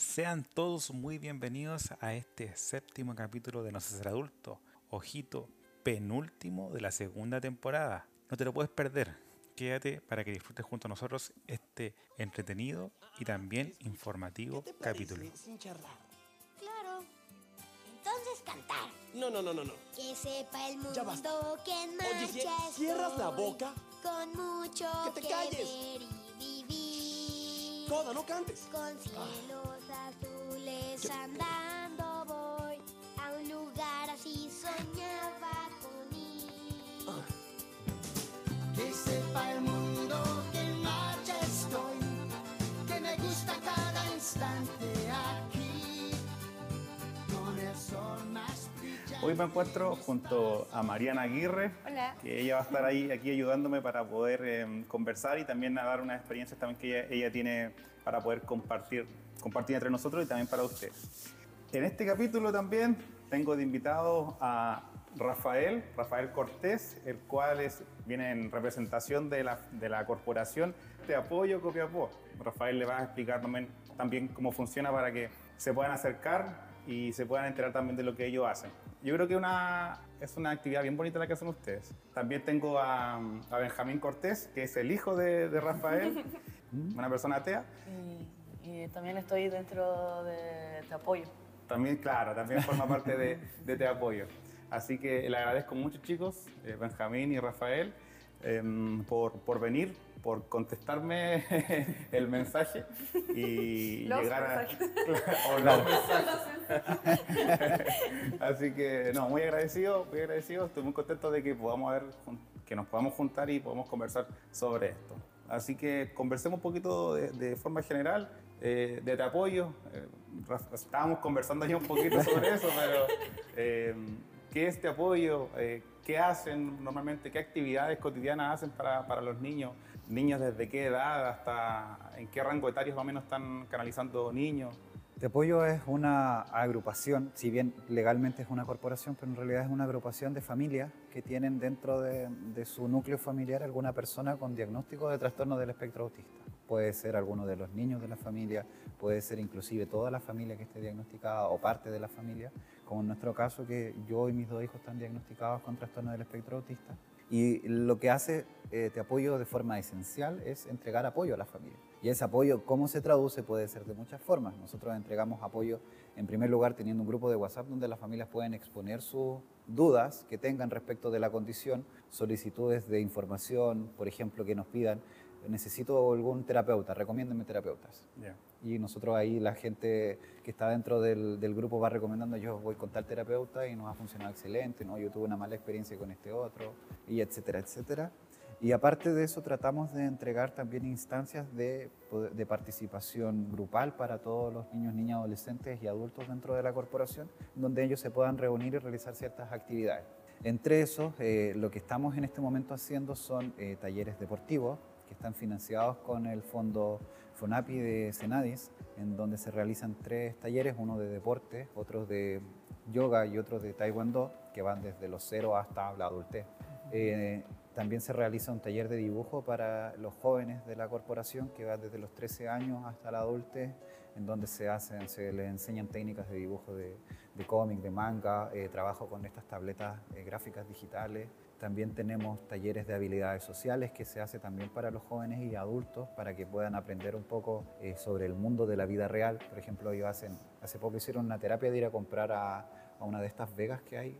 Sean todos muy bienvenidos a este séptimo capítulo de No sé ser adulto. Ojito, penúltimo de la segunda temporada. No te lo puedes perder. Quédate para que disfrutes junto a nosotros este entretenido y también informativo ¿Qué te parece capítulo. Sin charlar. Claro. Entonces cantar. No, no, no, no, no. Que sepa el mundo Ya basta. que en marcha ¿cierras la boca? Con mucho ¡Que te que calles! ver y Coda, no cantes. Con cielos azules andando voy a un lugar así soñaba con ir. Ah. Que sepa el mundo que en marcha estoy, que me gusta cada instante aquí, con el sol más brillante. Hoy me encuentro junto a Mariana Aguirre, Hola. que ella va a estar ahí aquí ayudándome para poder eh, conversar y también a dar unas experiencias también que ella, ella tiene para poder compartir, compartir entre nosotros y también para ustedes. En este capítulo también tengo de invitado a Rafael, Rafael Cortés, el cual es, viene en representación de la, de la corporación de apoyo Copiapó. Rafael le va a explicar también, también cómo funciona para que se puedan acercar y se puedan enterar también de lo que ellos hacen. Yo creo que una, es una actividad bien bonita la que hacen ustedes. También tengo a, a Benjamín Cortés, que es el hijo de, de Rafael, una persona atea. Y, y también estoy dentro de Te Apoyo. También, claro, también forma parte de, de Te Apoyo. Así que le agradezco mucho, chicos, eh, Benjamín y Rafael, em, por, por venir, por contestarme el mensaje y Los llegar a. o los mensajes. Así que, no, muy agradecido, muy agradecido. Estoy muy contento de que podamos ver, que nos podamos juntar y podamos conversar sobre esto. Así que conversemos un poquito de, de forma general eh, de Te Apoyo. Eh, estábamos conversando ya un poquito sobre eso, pero eh, ¿qué es Te Apoyo? Eh, ¿Qué hacen normalmente? ¿Qué actividades cotidianas hacen para, para los niños? ¿Niños desde qué edad hasta en qué rango etario más o menos están canalizando niños? Te Apoyo es una agrupación, si bien legalmente es una corporación, pero en realidad es una agrupación de familias que tienen dentro de, de su núcleo familiar alguna persona con diagnóstico de trastorno del espectro autista. Puede ser alguno de los niños de la familia, puede ser inclusive toda la familia que esté diagnosticada o parte de la familia, como en nuestro caso que yo y mis dos hijos están diagnosticados con trastorno del espectro autista. Y lo que hace eh, Te Apoyo de forma esencial es entregar apoyo a la familia. Y ese apoyo, ¿cómo se traduce? Puede ser de muchas formas. Nosotros entregamos apoyo, en primer lugar, teniendo un grupo de WhatsApp donde las familias pueden exponer sus dudas que tengan respecto de la condición, solicitudes de información, por ejemplo, que nos pidan, necesito algún terapeuta, recomiéndenme terapeutas. Ya. Y nosotros ahí, la gente que está dentro del, del grupo va recomendando, yo voy con tal terapeuta y nos ha funcionado excelente, ¿no? yo tuve una mala experiencia con este otro, y etcétera, etcétera. Y aparte de eso, tratamos de entregar también instancias de, de participación grupal para todos los niños, niñas, adolescentes y adultos dentro de la corporación, donde ellos se puedan reunir y realizar ciertas actividades. Entre esos, eh, lo que estamos en este momento haciendo son eh, talleres deportivos, que están financiados con el fondo FONAPI de Senadis, en donde se realizan tres talleres, uno de deporte, otro de yoga y otro de taekwondo, que van desde los cero hasta la adultez. Eh, también se realiza un taller de dibujo para los jóvenes de la corporación, que va desde los 13 años hasta la adultez, en donde se, hacen, se les enseñan técnicas de dibujo de, cómic, de manga, eh, trabajo con estas tabletas eh, gráficas digitales. También tenemos talleres de habilidades sociales que se hace también para los jóvenes y adultos para que puedan aprender un poco eh, sobre el mundo de la vida real. Por ejemplo, ellos hacen, hace poco hicieron una terapia de ir a comprar a, una de estas vegas que hay,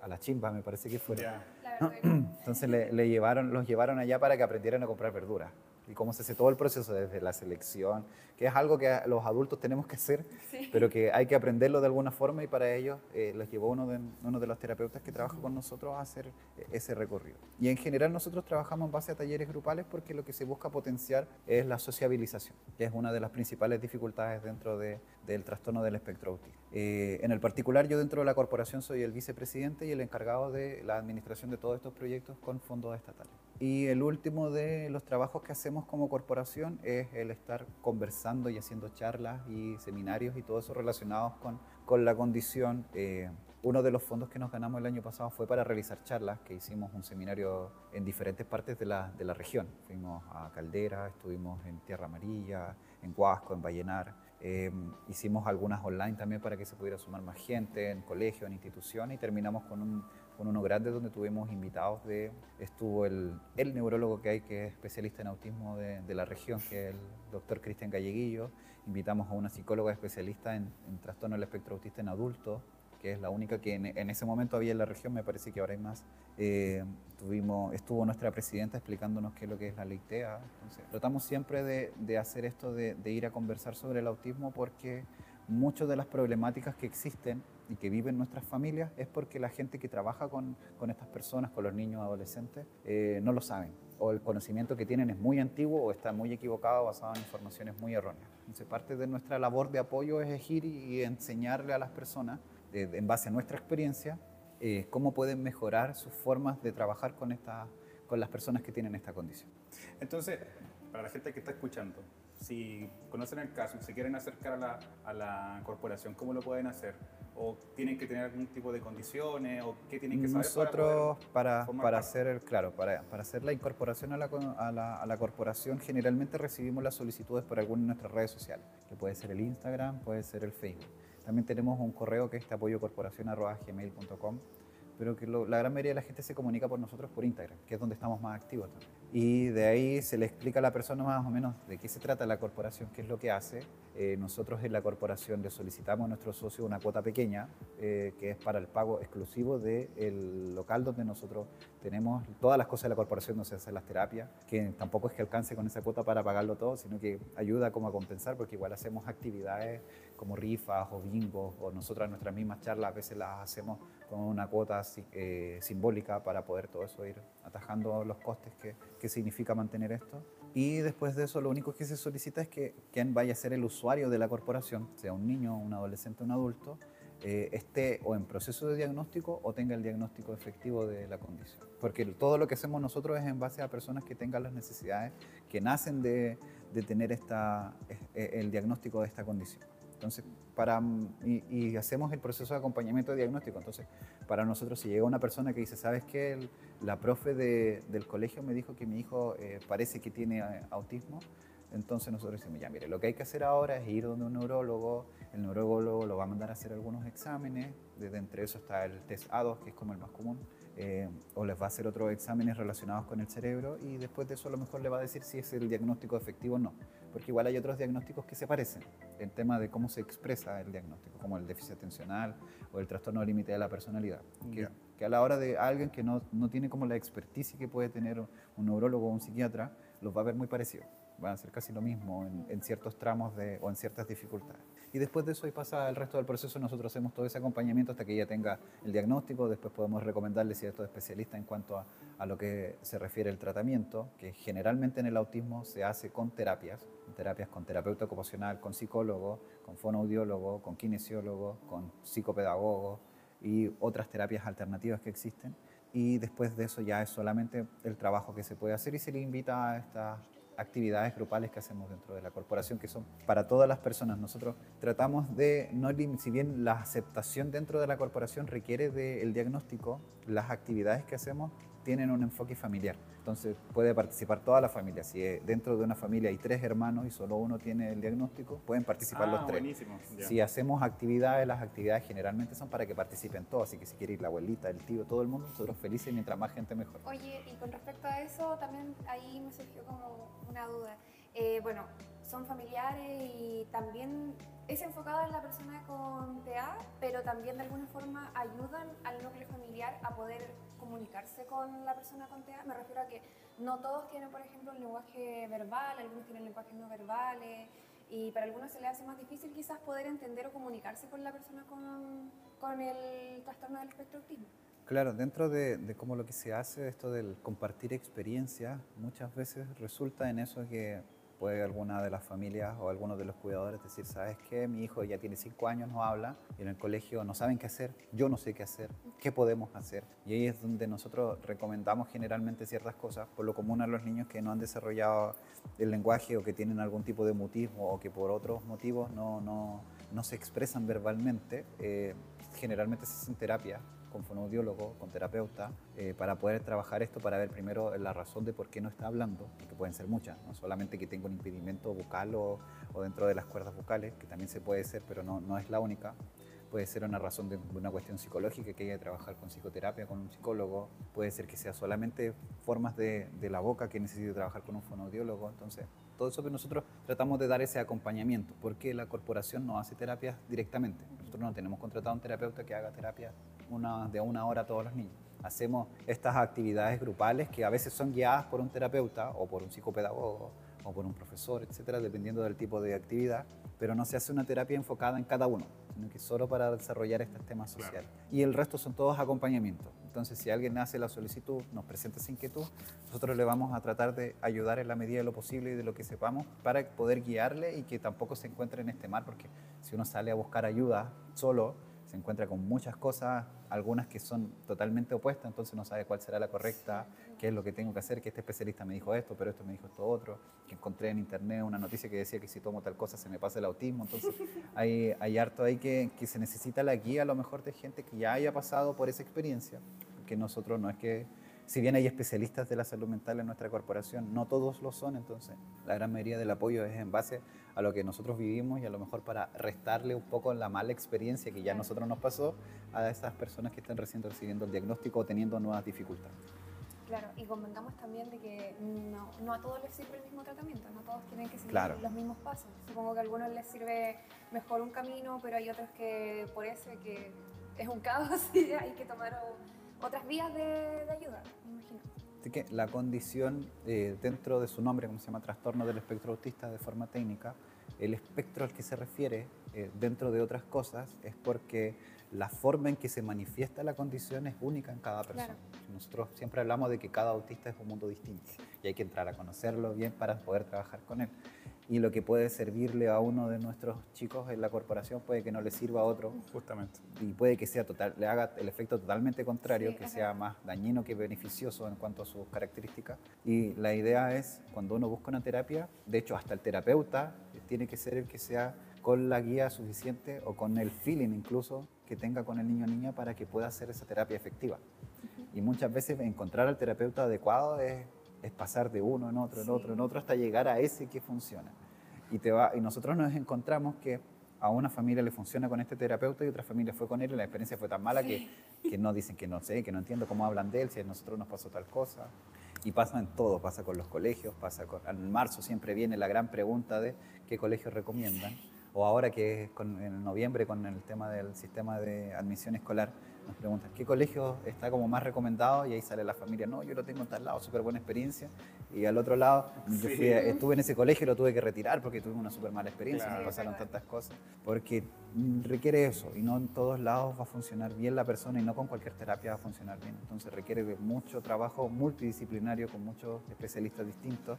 a la chimba me parece que fuera. Ya. Entonces le, le llevaron, los llevaron allá para que aprendieran a comprar verduras. Y cómo se hace todo el proceso desde la selección, que es algo que los adultos tenemos que hacer, pero que hay que aprenderlo de alguna forma y para ello eh, los llevó uno de, uno de los terapeutas que trabaja con nosotros a hacer eh, ese recorrido. Y en general nosotros trabajamos en base a talleres grupales porque lo que se busca potenciar es la sociabilización, que es una de las principales dificultades dentro de- del trastorno del espectro autista. Eh, en el particular yo dentro de la corporación soy el vicepresidente y el encargado de la administración de todos estos proyectos con fondos estatales. Y el último de los trabajos que hacemos como corporación es el estar conversando y haciendo charlas y seminarios y todo eso relacionados con, con la condición. Eh, uno de los fondos que nos ganamos el año pasado fue para realizar charlas, que hicimos un seminario en diferentes partes de la, de la región. Fuimos a Caldera, estuvimos en Tierra Amarilla, en Huasco, en Vallenar. Eh, hicimos algunas online también para que se pudiera sumar más gente en colegios, en instituciones y terminamos con, un, con uno grande donde tuvimos invitados de, estuvo el, el neurólogo que hay que es especialista en autismo de, de la región, que es el doctor Cristian Galleguillo, invitamos a una psicóloga especialista en, en trastorno del espectro autista en adultos, que es la única que en, en, ese momento había en la región, me parece que ahora hay más. Eh, tuvimos, estuvo nuestra presidenta explicándonos qué es lo que es la ley TEA. Entonces, tratamos siempre de, de hacer esto, de, de, ir a conversar sobre el autismo, porque muchas de las problemáticas que existen y que viven nuestras familias es porque la gente que trabaja con, con estas personas, con los niños adolescentes, eh, no lo saben. O el conocimiento que tienen es muy antiguo o está muy equivocado, basado en informaciones muy erróneas. Entonces, parte de nuestra labor de apoyo es ir y enseñarle a las personas de, en base a nuestra experiencia, eh, cómo pueden mejorar sus formas de trabajar con, esta, con las personas que tienen esta condición. Entonces, para la gente que está escuchando, si conocen el caso y se quieren acercar a la, a la, corporación, ¿cómo lo pueden hacer? ¿O tienen que tener algún tipo de condiciones? ¿O qué tienen que saber? Nosotros, para, para, para hacer el, claro, para, para hacer la incorporación a la, a, la, a la, corporación, generalmente recibimos las solicitudes por alguna de nuestras redes sociales, que puede ser el Instagram, puede ser el Facebook. También tenemos un correo que es apoyocorporación.gmail.com, pero que lo, la gran mayoría de la gente se comunica por nosotros por Instagram, que es donde estamos más activos también. Y de ahí se le explica a la persona más o menos de qué se trata la corporación, qué es lo que hace. Eh, nosotros en la corporación le solicitamos a nuestros socios una cuota pequeña, eh, que es para el pago exclusivo del local donde nosotros tenemos todas las cosas de la corporación, no se hacen las terapias, que tampoco es que alcance con esa cuota para pagarlo todo, sino que ayuda como a compensar, porque igual hacemos actividades como rifas o bingos, o nosotras nuestras mismas charlas a veces las hacemos con una cuota eh, simbólica para poder todo eso ir atajando los costes que, que significa mantener esto. Y después de eso lo único que se solicita es que quien vaya a ser el usuario de la corporación, sea un niño, un adolescente, un adulto, eh, esté o en proceso de diagnóstico o tenga el diagnóstico efectivo de la condición. Porque todo lo que hacemos nosotros es en base a personas que tengan las necesidades que nacen de, de tener esta, el diagnóstico de esta condición. Entonces, para, y, y, hacemos el proceso de acompañamiento de diagnóstico. Entonces, para nosotros, si llega una persona que dice, ¿sabes qué? El, la profe de, del colegio me dijo que mi hijo eh, parece que tiene autismo. Entonces nosotros decimos, ya mire, lo que hay que hacer ahora es ir donde un neurólogo, el neurólogo lo va a mandar a hacer algunos exámenes, desde entre eso está el test A2, que es como el más común, eh, o les va a hacer otros exámenes relacionados con el cerebro y después de eso a lo mejor le va a decir si es el diagnóstico efectivo o no, porque igual hay otros diagnósticos que se parecen en tema de cómo se expresa el diagnóstico, como el déficit atencional o el trastorno límite de la personalidad, que, Ya. que a la hora de alguien que no, no tiene como la experticia que puede tener un neurólogo o un psiquiatra, los va a ver muy parecidos van a ser casi lo mismo en, en, ciertos tramos de, o en ciertas dificultades. Y después de eso ahí pasa el resto del proceso, nosotros hacemos todo ese acompañamiento hasta que ella tenga el diagnóstico, después podemos recomendarle ciertos especialistas en cuanto a, a lo que se refiere al tratamiento, que generalmente en el autismo se hace con terapias, terapias con terapeuta ocupacional, con psicólogo, con fonoaudiólogo, con kinesiólogo, con psicopedagogo y otras terapias alternativas que existen. Y después de eso ya es solamente el trabajo que se puede hacer y se le invita a estas actividades grupales que hacemos dentro de la corporación, que son para todas las personas. Nosotros tratamos de, no, si bien la aceptación dentro de la corporación requiere del diagnóstico, las actividades que hacemos tienen un enfoque familiar. Entonces puede participar toda la familia. Si dentro de una familia hay tres hermanos y solo uno tiene el diagnóstico, pueden participar ah, los tres. Buenísimo. Yeah. Si hacemos actividades, las actividades generalmente son para que participen todos. Así que si quiere ir la abuelita, el tío, todo el mundo, nosotros felices y mientras más gente mejor. Oye, y con respecto a eso, también ahí me surgió como una duda. Eh, bueno, son familiares y también es enfocada en la persona con TEA, pero también de alguna forma ayudan al núcleo familiar a poder comunicarse con la persona con TEA. Me refiero a que no todos tienen, por ejemplo, un lenguaje verbal, algunos tienen lenguajes no verbales y para algunos se les hace más difícil quizás poder entender o comunicarse con la persona con, con el trastorno del espectro autismo. Claro, dentro de, de cómo lo que se hace, esto del compartir experiencias, muchas veces resulta en eso que puede alguna de las familias o algunos de los cuidadores decir, ¿sabes qué? Mi hijo ya tiene cinco años, no habla, y en el colegio no saben qué hacer, yo no sé qué hacer, ¿qué podemos hacer? Y ahí es donde nosotros recomendamos generalmente ciertas cosas, por lo común a los niños que no han desarrollado el lenguaje o que tienen algún tipo de mutismo o que por otros motivos no, no, no se expresan verbalmente, eh, generalmente se hacen terapias con fonoaudiólogo, con terapeuta, eh, para poder trabajar esto, para ver primero la razón de por qué no está hablando, que pueden ser muchas, no solamente que tenga un impedimento bucal o, o dentro de las cuerdas vocales, que también se puede ser, pero no, no es la única. Puede ser una razón de una cuestión psicológica que haya que trabajar con psicoterapia, con un psicólogo, puede ser que sea solamente formas de, de la boca que necesite trabajar con un fonoaudiólogo, entonces todo eso que nosotros tratamos de dar ese acompañamiento, porque la corporación no hace terapias directamente, nosotros no tenemos contratado un terapeuta que haga terapia una, de una hora a todos los niños. Hacemos estas actividades grupales que a veces son guiadas por un terapeuta o por un psicopedagogo o por un profesor, etcétera, dependiendo del tipo de actividad, pero no se hace una terapia enfocada en cada uno, sino que solo para desarrollar estos temas sociales. Y el resto son todos acompañamientos. Entonces, si alguien hace la solicitud, nos presenta esa inquietud, nosotros le vamos a tratar de ayudar en la medida de lo posible y de lo que sepamos para poder guiarle y que tampoco se encuentre en este mar, porque si uno sale a buscar ayuda solo, se encuentra con muchas cosas, algunas que son totalmente opuestas, entonces no sabe cuál será la correcta, qué es lo que tengo que hacer, que este especialista me dijo esto, pero esto me dijo esto otro, que encontré en internet una noticia que decía que si tomo tal cosa se me pasa el autismo, entonces hay, hay harto ahí que, que se necesita la guía a lo mejor de gente que ya haya pasado por esa experiencia, que nosotros no es que si bien hay especialistas de la salud mental en nuestra corporación, no todos lo son, entonces la gran mayoría del apoyo es en base a lo que nosotros vivimos y a lo mejor para restarle un poco la mala experiencia que ya a nosotros nos pasó a esas personas que están recién recibiendo el diagnóstico o teniendo nuevas dificultades. Claro, y convengamos también de que no, no a todos les sirve el mismo tratamiento, no todos tienen que seguir Claro. los mismos pasos. Supongo que a algunos les sirve mejor un camino, pero hay otros que por ese que es un caos y hay que tomar o- otras vías de, de ayuda, me imagino. Así que la condición eh, dentro de su nombre, como se llama trastorno del espectro autista de forma técnica, el espectro al que se refiere, eh, dentro de otras cosas, es porque la forma en que se manifiesta la condición es única en cada persona. Nosotros siempre hablamos de que cada autista es un mundo distinto y hay que entrar a conocerlo bien para poder trabajar con él. Y lo que puede servirle a uno de nuestros chicos en la corporación puede que no le sirva a otro Justamente. y puede que sea total, le haga el efecto totalmente contrario, Sí, que es sea más dañino que beneficioso en cuanto a sus características. Y la idea es, cuando uno busca una terapia, de hecho hasta el terapeuta tiene que ser el que sea con la guía suficiente o con el feeling incluso que tenga con el niño o niña para que pueda hacer esa terapia efectiva. Y muchas veces encontrar al terapeuta adecuado es, es pasar de uno en otro, en otro, en otro, hasta llegar a ese que funciona. Y, te va, y nosotros nos encontramos que a una familia le funciona con este terapeuta y otra familia fue con él y la experiencia fue tan mala que, que no dicen que no sé, que no entiendo cómo hablan de él, si a nosotros nos pasó tal cosa. Y pasa en todo, pasa con los colegios, pasa con... En marzo siempre viene la gran pregunta de qué colegios recomiendan. O ahora que es con- en noviembre con el tema del sistema de admisión escolar, nos preguntan qué colegio está como más recomendado y ahí sale la familia, no, yo lo tengo en tal lado, súper buena experiencia. Y al otro lado, yo fui estuve en ese colegio y lo tuve que retirar porque tuve una súper mala experiencia, Claro. me pasaron tantas cosas. Porque requiere eso y no en todos lados va a funcionar bien la persona y no con cualquier terapia va a funcionar bien. Entonces requiere de mucho trabajo multidisciplinario con muchos especialistas distintos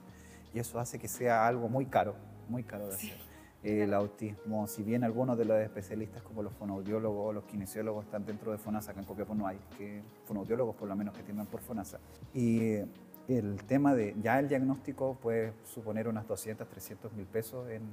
y eso hace que sea algo muy caro, muy caro de hacer. El autismo, si bien algunos de los especialistas como los fonoaudiólogos o los kinesiólogos están dentro de FONASA, acá en Copiapó no hay que fonoaudiólogos por lo menos que tienen por FONASA. Y el tema de ya el diagnóstico puede suponer unas 200, 300 mil pesos en,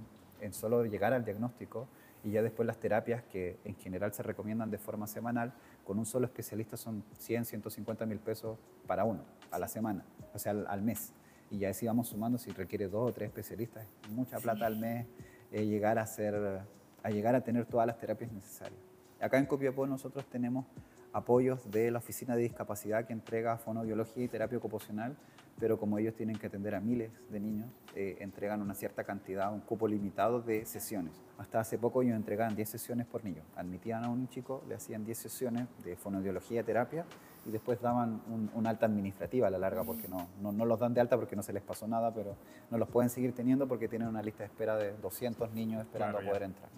en solo llegar al diagnóstico y ya después las terapias que en general se recomiendan de forma semanal, con un solo especialista son 100, 150 mil pesos para uno, a la semana, o sea, al, al mes. Y ya así vamos sumando, si requiere dos o tres especialistas, es mucha plata al mes eh, llegar, a hacer, a llegar a tener todas las terapias necesarias. Acá en Copiapó nosotros tenemos apoyos de la Oficina de Discapacidad que entrega fonoaudiología y terapia ocupacional, pero como ellos tienen que atender a miles de niños, eh, entregan una cierta cantidad, un cupo limitado de sesiones. Hasta hace poco ellos entregaban 10 sesiones por niño. Admitían a un chico, le hacían 10 sesiones de fonoaudiología terapia y después daban un, un alta administrativa a la larga, porque no, no, no los dan de alta porque no se les pasó nada, pero no los pueden seguir teniendo porque tienen una lista de espera de 200 niños esperando Claro, a poder ya. entrar.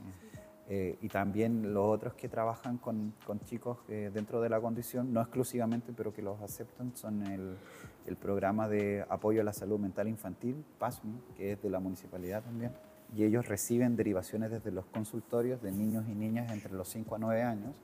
Eh, y también los otros que trabajan con, con chicos eh, dentro de la condición, no exclusivamente, pero que los aceptan, son el, el programa de apoyo a la salud mental infantil, PASMI, que es de la municipalidad también. Y ellos reciben derivaciones desde los consultorios de niños y niñas entre los 5 a 9 años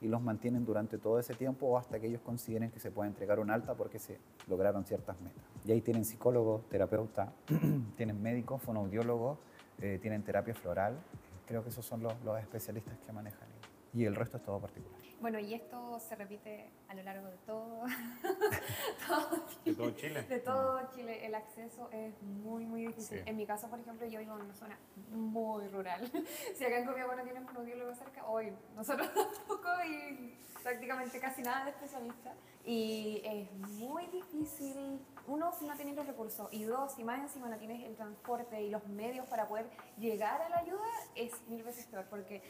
y los mantienen durante todo ese tiempo o hasta que ellos consideren que se puede entregar un alta porque se lograron ciertas metas. Y ahí tienen psicólogos, terapeuta, tienen médicos, fonoaudiólogos, eh, tienen terapia floral. Creo que esos son los, los especialistas que manejan. Y el resto es todo particular. Bueno, y esto se repite a lo largo de todo, todo De todo Chile. de todo Chile, el acceso es muy, muy difícil. Sí. En mi caso, por ejemplo, yo vivo en una zona muy rural. si acá en Copiapó no tienen un audiólogo cerca, hoy nosotros tampoco y prácticamente casi nada de especialista. Y es muy difícil, uno, si no tienes los recursos, y dos, si más encima no tienes el transporte y los medios para poder llegar a la ayuda, es mil veces peor, porque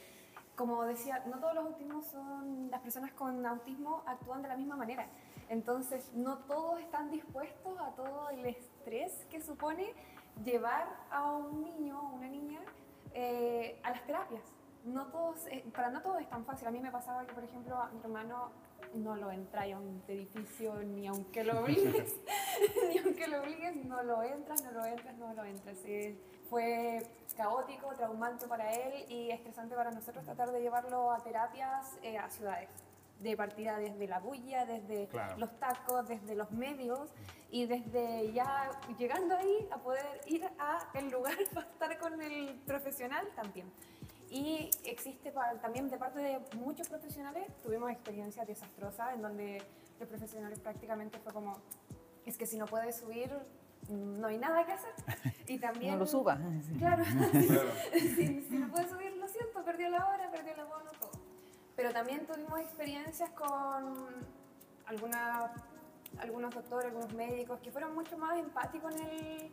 como decía, no todos los autismos son, las personas con autismo actúan de la misma manera. Entonces, no todos están dispuestos a todo el estrés que supone llevar a un niño o una niña eh, a las terapias. No todos, eh, para no todos es tan fácil. A mí me pasaba que, por ejemplo, a mi hermano no lo entra a un edificio ni aunque lo obligues, ni aunque lo obligues, no lo entras, no lo entras, no lo entras. Eh, fue caótico, traumante para él y estresante para nosotros tratar de llevarlo a terapias eh, a ciudades. De partida desde la bulla, desde Claro. los tacos, desde los medios y desde ya llegando ahí a poder ir a el lugar para estar con el profesional también. Y existe también de parte de muchos profesionales, tuvimos experiencias desastrosas en donde los profesionales prácticamente fue como, es que si no puedes subir, mm, no hay nada que hacer. Y también... No lo suba. Claro, si, si no puedes subir, lo siento, perdió la hora, perdió el abono, todo. Pero también tuvimos experiencias con alguna, algunos doctores, algunos médicos que fueron mucho más empáticos en, el,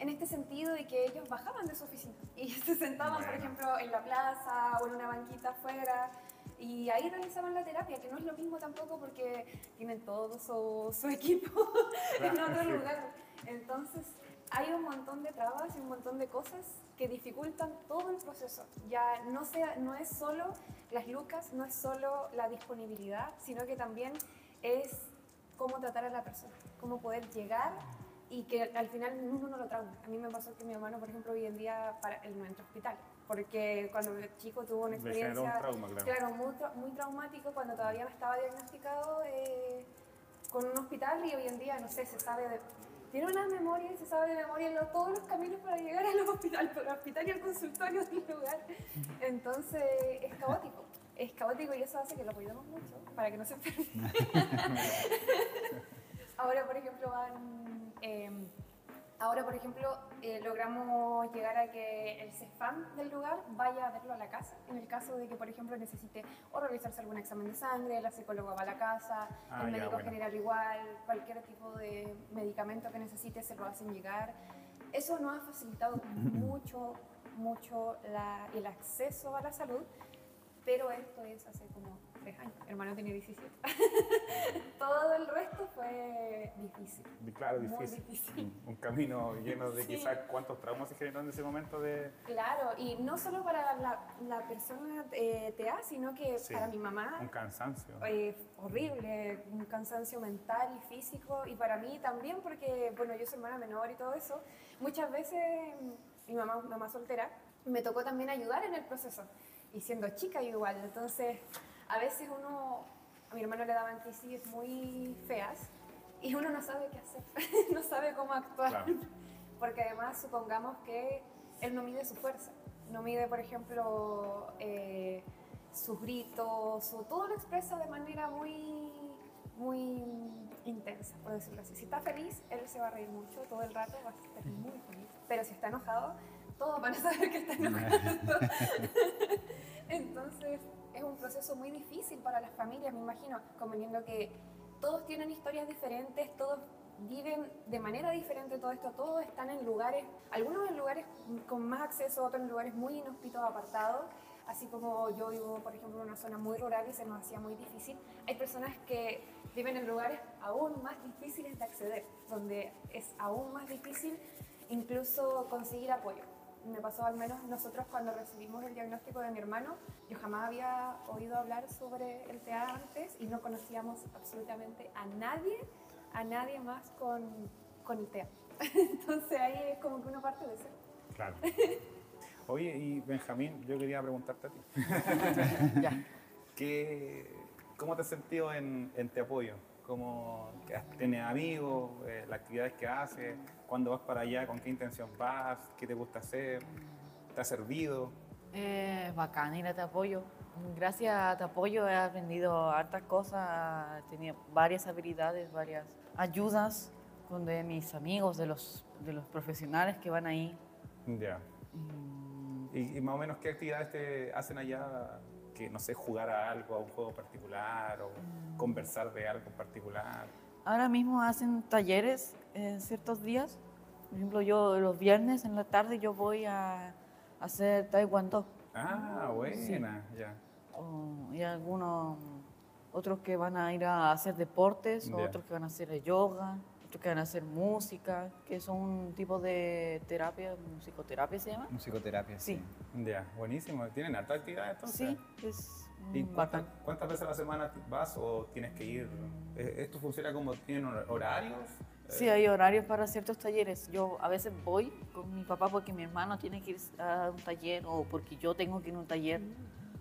en este sentido y que ellos bajaban de su oficina y se sentaban, por Bueno. ejemplo, en la plaza o en una banquita afuera. Y ahí realizaban la terapia, que no es lo mismo tampoco porque tienen todo su, su equipo en Claro, otro sí. lugar. Entonces, hay un montón de trabas y un montón de cosas que dificultan todo el proceso. Ya no, sea, no es solo las lucas, no es solo la disponibilidad, sino que también es cómo tratar a la persona, cómo poder llegar y que al final uno no lo trauma. A mí me pasó que mi hermano, por ejemplo, hoy en día para, él no entra hospital, porque cuando era chico tuvo una generó un experiencia trauma, claro. muy, tra- muy traumático cuando todavía no estaba diagnosticado eh, con un hospital y hoy en día, no sé, se sabe de... Tiene una memoria y se sabe de memoria lo- todos los caminos para llegar al hospital, al hospital y al consultorio del lugar. Entonces es caótico, es caótico y eso hace que lo cuidemos mucho para que no se enferme. Ahora, por ejemplo, van... eh, ahora, por ejemplo, eh, logramos llegar a que el CEFAM del lugar vaya a verlo a la casa. En el caso de que, por ejemplo, necesite o realizarse algún examen de sangre, la psicóloga va a la casa, Ah, el ya, médico bueno. general igual, cualquier tipo de medicamento que necesite se lo hacen llegar. Eso nos ha facilitado mucho, mucho la- el acceso a la salud, pero esto es hace como tres años. Mi hermano tiene 17. Todo el resto fue difícil. Claro, Muy difícil. Mm, Un camino lleno de Sí. quizás cuántos traumas se generaron en ese momento de... Claro, y no solo para la, la persona eh, TA, sino que Sí. para mi mamá. Un cansancio. eh, horrible, un cansancio mental y físico, y para mí también, porque, bueno, yo soy hermana menor y todo eso, muchas veces mi mamá, mamá soltera, me tocó también ayudar en el proceso, y siendo chica yo igual, entonces a veces uno, a mi hermano le daban crisis muy feas, y uno no sabe qué hacer, no sabe cómo actuar, Claro. porque además supongamos que él no mide su fuerza, no mide, por ejemplo, eh, sus gritos, su, todo lo expresa de manera muy, muy intensa, por decirlo así. Si está feliz, él se va a reír mucho todo el rato, va a estar muy feliz. Pero si está enojado, todos van a saber que está enojado. Entonces, es un proceso muy difícil para las familias, me imagino, conveniendo que todos tienen historias diferentes, todos viven de manera diferente todo esto, todos están en lugares, algunos en lugares con más acceso, otros en lugares muy inhóspitos, apartados, así como yo vivo, por ejemplo, en una zona muy rural y se nos hacía muy difícil. Hay personas que viven en lugares aún más difíciles de acceder, donde es aún más difícil incluso conseguir apoyo. Me pasó al menos nosotros cuando recibimos el diagnóstico de mi hermano, yo jamás había oído hablar sobre el TEA antes y no conocíamos absolutamente a nadie, a nadie más con, con el TEA. Entonces ahí es como que uno parte de cero. Claro. Oye, y Benjamín, yo quería preguntarte a ti. ¿Qué, ¿Cómo te has sentido en, en Te Apoyo? ¿Cómo que has- tienes amigos? eh, ¿Las actividades que haces? ¿Cuándo vas para allá? ¿Con qué intención vas? ¿Qué te gusta hacer? ¿Te ha servido? Es bacán ir a Te Apoyo. Gracias a Te Apoyo he aprendido hartas cosas, he tenido varias habilidades, varias ayudas con de mis amigos, de los, de los profesionales que van ahí. Ya. ¿Y, y más o menos qué actividades te hacen allá? Que no sé, jugar a algo, a un juego particular o conversar de algo en particular. Ahora mismo hacen talleres en ciertos días. Por ejemplo, yo los viernes en la tarde yo voy a hacer taekwondo. Ah, buena, ya. O- y algunos otros que van a ir a hacer deportes, Ya. otros que van a hacer yoga, que van a hacer música, que son un tipo de terapia, musicoterapia se llama. Musicoterapia, sí. Sí. Ya, buenísimo. ¿Tienen harta actividad entonces? Sí, es ¿Y cuántas, cuántas veces a la semana vas o tienes que ir? ¿Esto funciona como tienen hor- horarios? Sí, hay horarios para ciertos talleres. Yo a veces voy con mi papá porque mi hermano tiene que ir a un taller o porque yo tengo que ir a un taller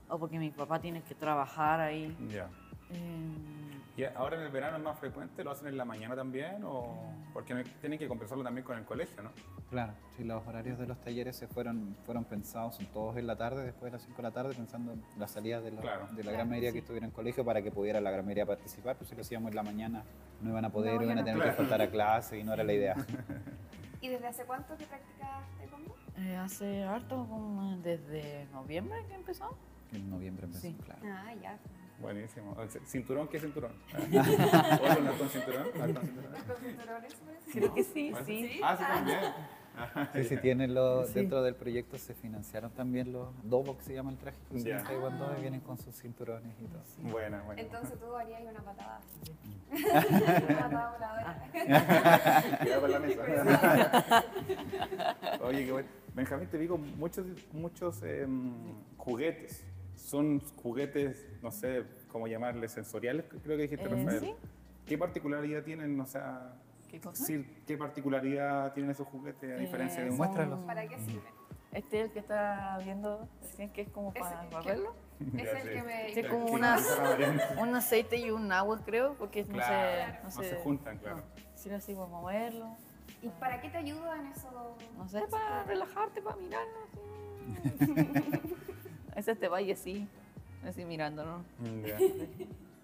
o porque mi papá tiene que trabajar ahí. Ya. Eh, ¿Y ahora en el verano es más frecuente? ¿Lo hacen en la mañana también? o Porque tienen que compensarlo también con el colegio, ¿no? Claro, sí, los horarios de los talleres se fueron, fueron pensados, son todos en la tarde, después de las 5 de la tarde, pensando en la salida de la, Claro. de la gran mayoría que estuviera en colegio para que pudiera la gran mayoría participar, pues si lo hacíamos en la mañana no iban a poder, No, iban a tener que faltar a clase y no era la idea. ¿Y desde hace cuánto que practicas taekwondo? eh, hace harto, como desde noviembre que empezó. En noviembre empezó, Sí. claro. Ah, ya. Buenísimo. ¿El c- ¿Cinturón? ¿Qué cinturón? ¿Otro no es con cinturón? ¿No con cinturón? Creo que sí, ¿Ah, sí. Ah, sí, también. Sí, sí, tienen los, Sí. dentro del proyecto se financiaron también los dobok, se llama el traje que en taekwondo, y vienen con sus cinturones y todo. Buena, buena. Entonces tú harías una patada. una patada voladora. Cuidado con la mesa. Oye, qué bueno. Benjamín, te vi con muchos, muchos em, juguetes. Son juguetes, no sé cómo llamarles, sensoriales, creo que dijiste, Eh, Rafael. sí. ¿Qué particularidad tienen, o sea, ¿Qué cosa? sí, qué particularidad tienen esos juguetes a Eh, diferencia de un... Muéstralos. ¿Para qué sirve? Este es el que está viendo recién, que es como para, verlo. Es Ya el sé. que me... Sí, como Que unas- empiezan a variar. Un aceite y un agua, creo, porque no Claro, se... no No se se, juntan, claro. no. Sí, así voy a moverlo. ¿Y para qué te ayudan eso? No sé, para relajarte, para mirarlo. así. Ese te vaya así, así mirándolo. Mm, ya.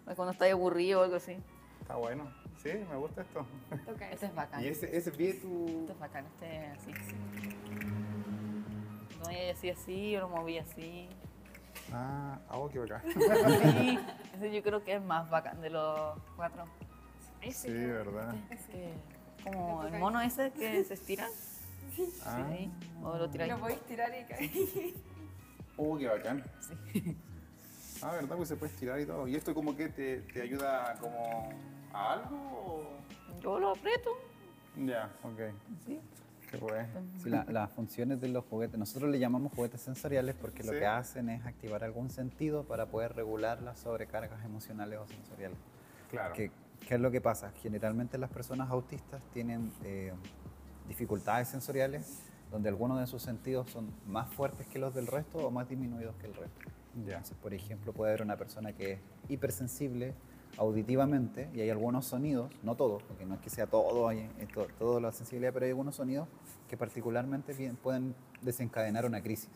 Cuando estás aburrido o algo así. Está bueno. Sí, me gusta esto. Toca Este es bacán. Y ese, ese pie tu... Este es bacán, este así. No, y así, así, yo lo moví así. Ah, oh, qué bacán. Sí, ese yo creo que es más bacán de los cuatro. Sí, verdad. Es que, como el mono ese que se estira. Ah. Sí, o lo tiráis. Lo podéis tirar y caer. Oh, qué bacán. Ah, ¿verdad? Pues se puede estirar y todo. ¿Y esto como que te, te ayuda como a algo? o? Yo lo aprieto. Ya, ok. Sí. Qué bueno. Sí, la- las funciones de los juguetes, nosotros le llamamos juguetes sensoriales porque lo Sí. que hacen es activar algún sentido para poder regular las sobrecargas emocionales o sensoriales. Claro. ¿Qué, qué es lo que pasa? Generalmente las personas autistas tienen eh, dificultades sensoriales donde algunos de sus sentidos son más fuertes que los del resto o más disminuidos que el resto. Ya. Entonces, por ejemplo, puede haber una persona que es hipersensible auditivamente y hay algunos sonidos, no todos, porque no es que sea todo, hay- es to- toda la sensibilidad, pero hay algunos sonidos que particularmente bien- pueden desencadenar una crisis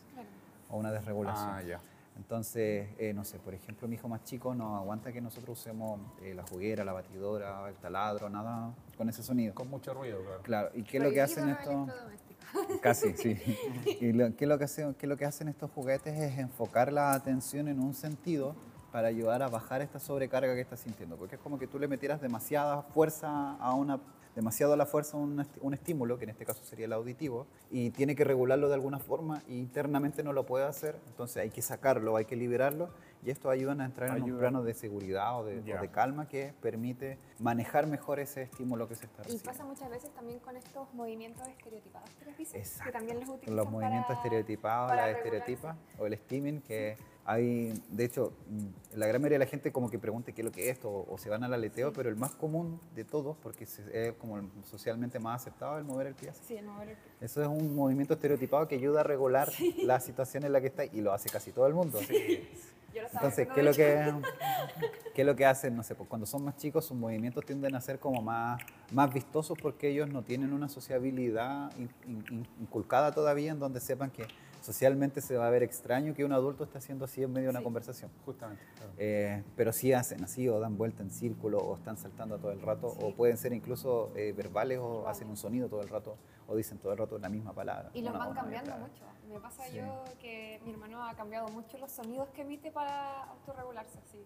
o una desregulación. Ah, ya. Entonces, eh, no sé, por ejemplo, mi hijo más chico no aguanta que nosotros usemos eh, la juguera, la batidora, el taladro, nada con ese sonido. Con mucho ruido, claro. Claro, ¿y qué es lo que hacen estos? Casi, sí. ¿Y lo, qué, es lo que lo que hacen estos juguetes? Es enfocar la atención en un sentido para ayudar a bajar esta sobrecarga que estás sintiendo. Porque es como que tú le metieras demasiada fuerza a una demasiado a la fuerza un, un estímulo, que en este caso sería el auditivo, y tiene que regularlo de alguna forma y internamente no lo puede hacer, entonces hay que sacarlo, hay que liberarlo y esto ayuda a entrar en un Ayuda. plano de seguridad o de, o Ya. de calma que permite manejar mejor ese estímulo que se está Y recibiendo. pasa muchas veces también con estos movimientos estereotipados que les dicen, que también los utilizan los movimientos para- estereotipados, para la estereotipa o el steaming, que hay, de hecho, la gran mayoría de la gente como que pregunta qué es lo que es esto o, o se van al aleteo, pero el más común de todos, porque es como socialmente más aceptado, el mover el pie. Sí, el mover el pie. Eso es un movimiento estereotipado que ayuda a regular la situación en la que está y lo hace casi todo el mundo. Yo lo Entonces, ¿qué es lo que, qué es lo que hacen? No sé, pues cuando son más chicos, sus movimientos tienden a ser como más, más vistosos porque ellos no tienen una sociabilidad in- in- in- inculcada todavía en donde sepan que socialmente se va a ver extraño que un adulto esté haciendo así en medio de una Sí. conversación. Justamente. claro. Eh, pero sí hacen así o dan vuelta en círculo o están saltando todo el rato o pueden ser incluso eh, verbales o hacen un sonido todo el rato o dicen todo el rato la misma palabra. Y los van cambiando mucho. Me pasa Sí. yo que mi hermano ha cambiado mucho los sonidos que emite para autorregularse. Así.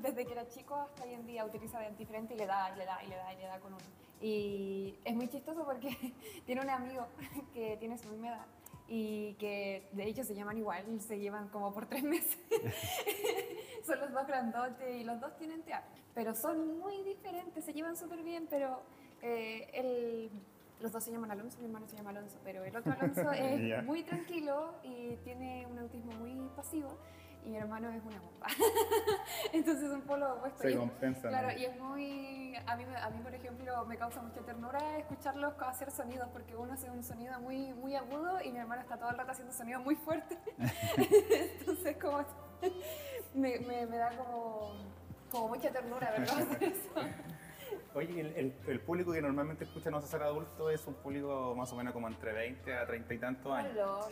Desde que era chico hasta hoy en día utiliza de diferente y le da, y le da, y le da, y le da con uno. Y es muy chistoso porque tiene un amigo que tiene su misma edad y que de hecho se llaman igual, se llevan como por tres meses. son los dos grandotes y los dos tienen TEA, pero son muy diferentes, se llevan súper bien, pero eh, el- los dos se llaman Alonso, mi hermano se llama Alonso, pero el otro Alonso es muy tranquilo y tiene un autismo muy pasivo y mi hermano es una bomba. Entonces un polo opuesto. Se compensan. Claro, ¿no? y es muy. A mí, a mí, por ejemplo, me causa mucha ternura escucharlos hacer sonidos, porque uno hace un sonido muy, muy agudo y mi hermano está todo el rato haciendo sonidos muy fuertes. Entonces, como. Me, me, me da como, como mucha ternura, ¿verdad? Hacer eso. Oye, el, el- el público que normalmente escucha No sé ser adulto es un público más o menos como entre 20 a 30 y tantos años. Aló.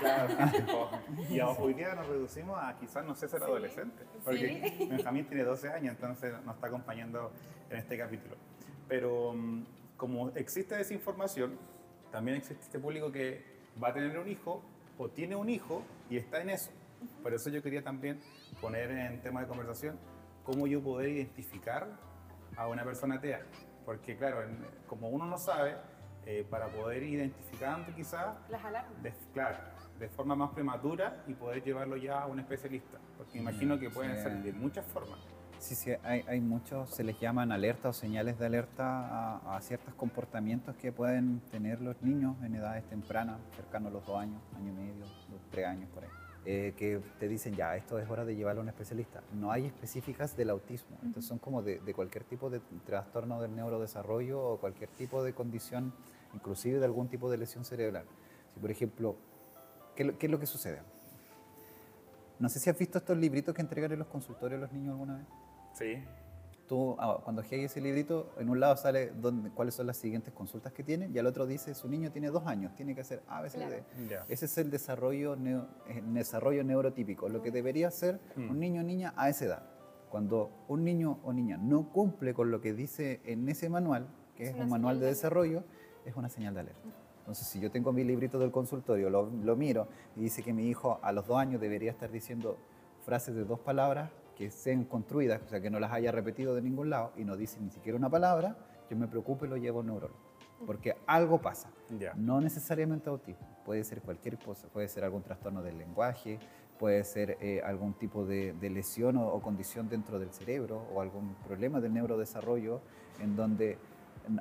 Claro. y a- hoy día nos reducimos a quizás no sé ser adolescente. Porque Sí. Benjamín tiene 12 años, entonces nos está acompañando en este capítulo. Pero mm, como existe desinformación, también existe este público que va a tener un hijo o tiene un hijo y está en eso. Por eso yo quería también poner en tema de conversación cómo yo poder identificar a una persona TEA. Porque claro, en- como uno no sabe, eh, para poder ir identificando quizás Las alarmas. de, claro, de forma más prematura y poder llevarlo ya a un especialista. Porque imagino que pueden sí. ser de muchas formas. Sí, sí, hay, hay muchos, se les llaman alertas o señales de alerta a, a ciertos comportamientos que pueden tener los niños en edades tempranas, cercanos a los dos años, año y medio, dos, tres años por ahí, eh, que te dicen ya, esto es hora de llevarlo a un especialista. No hay específicas del autismo, entonces son como de, de cualquier tipo de trastorno del neurodesarrollo o cualquier tipo de condición, inclusive de algún tipo de lesión cerebral. Si, por ejemplo, ¿qué, es lo- qué es lo que sucede? No sé si has visto estos libritos que entregan en los consultorios a los niños alguna vez. Sí. Tú, ah, cuando llegue ese librito, en un lado sale dónde- cuáles son las siguientes consultas que tiene y al otro dice, su niño tiene dos años, tiene que hacer A, B, C, D. Claro. Ya. Ese es el desarrollo, neo- el desarrollo neurotípico, lo que debería ser Mm. un niño o niña a esa edad. Cuando un niño o niña no cumple con lo que dice en ese manual, que Es un manual de desarrollo, es una señal de alerta. Entonces, si yo tengo mi librito del consultorio, lo, lo miro y dice que mi hijo a los dos años debería estar diciendo frases de dos palabras que sean construidas, o sea, que no las haya repetido de ningún lado y no dice ni siquiera una palabra, yo me preocupo y lo llevo a un neurólogo. Porque algo pasa. No necesariamente autismo, puede ser cualquier cosa, puede ser algún trastorno del lenguaje, puede ser eh, algún tipo de, de lesión o, o condición dentro del cerebro o algún problema del neurodesarrollo en donde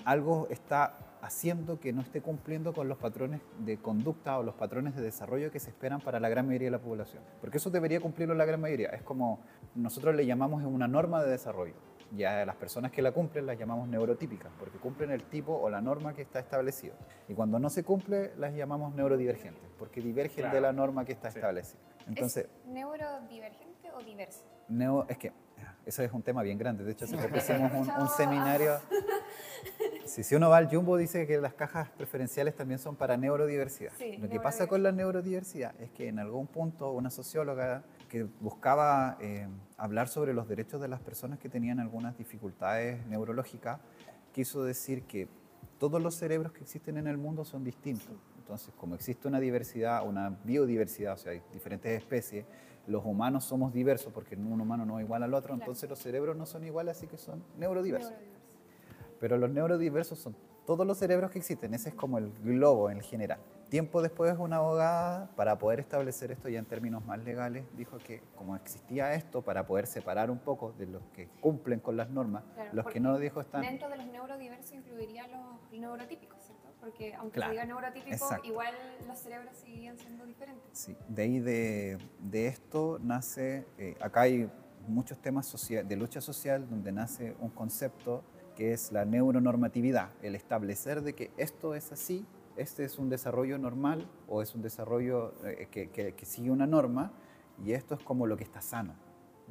algo está haciendo que no esté cumpliendo con los patrones de conducta o los patrones de desarrollo que se esperan para la gran mayoría de la población. Porque eso debería cumplirlo la gran mayoría. Es como nosotros le llamamos una norma de desarrollo. Y a las personas que la cumplen las llamamos neurotípicas, porque cumplen el tipo o la norma que está establecida. Y cuando no se cumple, las llamamos neurodivergentes, porque divergen Claro. de la norma que está Sí. establecida. Entonces, ¿Es neurodivergente o diverso? neo, es que eso es un tema bien grande. De hecho, hace poco hicimos un, un seminario. Si, si uno va al Jumbo, dice que las cajas preferenciales también son para neurodiversidad. Sí, Lo que pasa con la neurodiversidad es que en algún punto una socióloga que buscaba eh, hablar sobre los derechos de las personas que tenían algunas dificultades neurológicas, quiso decir que todos los cerebros que existen en el mundo son distintos. Entonces, como existe una diversidad, una biodiversidad, o sea, hay diferentes especies, los humanos somos diversos porque un humano no es igual al otro, Claro. entonces los cerebros no son iguales, así que son neurodiversos. Neurodiverso. Pero los neurodiversos son todos los cerebros que existen, ese es como el globo en general. Tiempo después, una abogada, para poder establecer esto ya en términos más legales, dijo que como existía esto, para poder separar un poco de los que cumplen con las normas, Claro, los que no dijo están... Dentro de los neurodiversos incluiría los neurotípicos, ¿cierto? Porque aunque Claro, se diga neurotípico, exacto. igual los cerebros seguirían siendo diferentes. Sí, de ahí de, de esto nace, eh, acá hay muchos temas socia- de lucha social donde nace un concepto que es la neuronormatividad, el establecer de que esto es así, este es un desarrollo normal o es un desarrollo eh, que, sigue una norma y esto es como lo que está sano.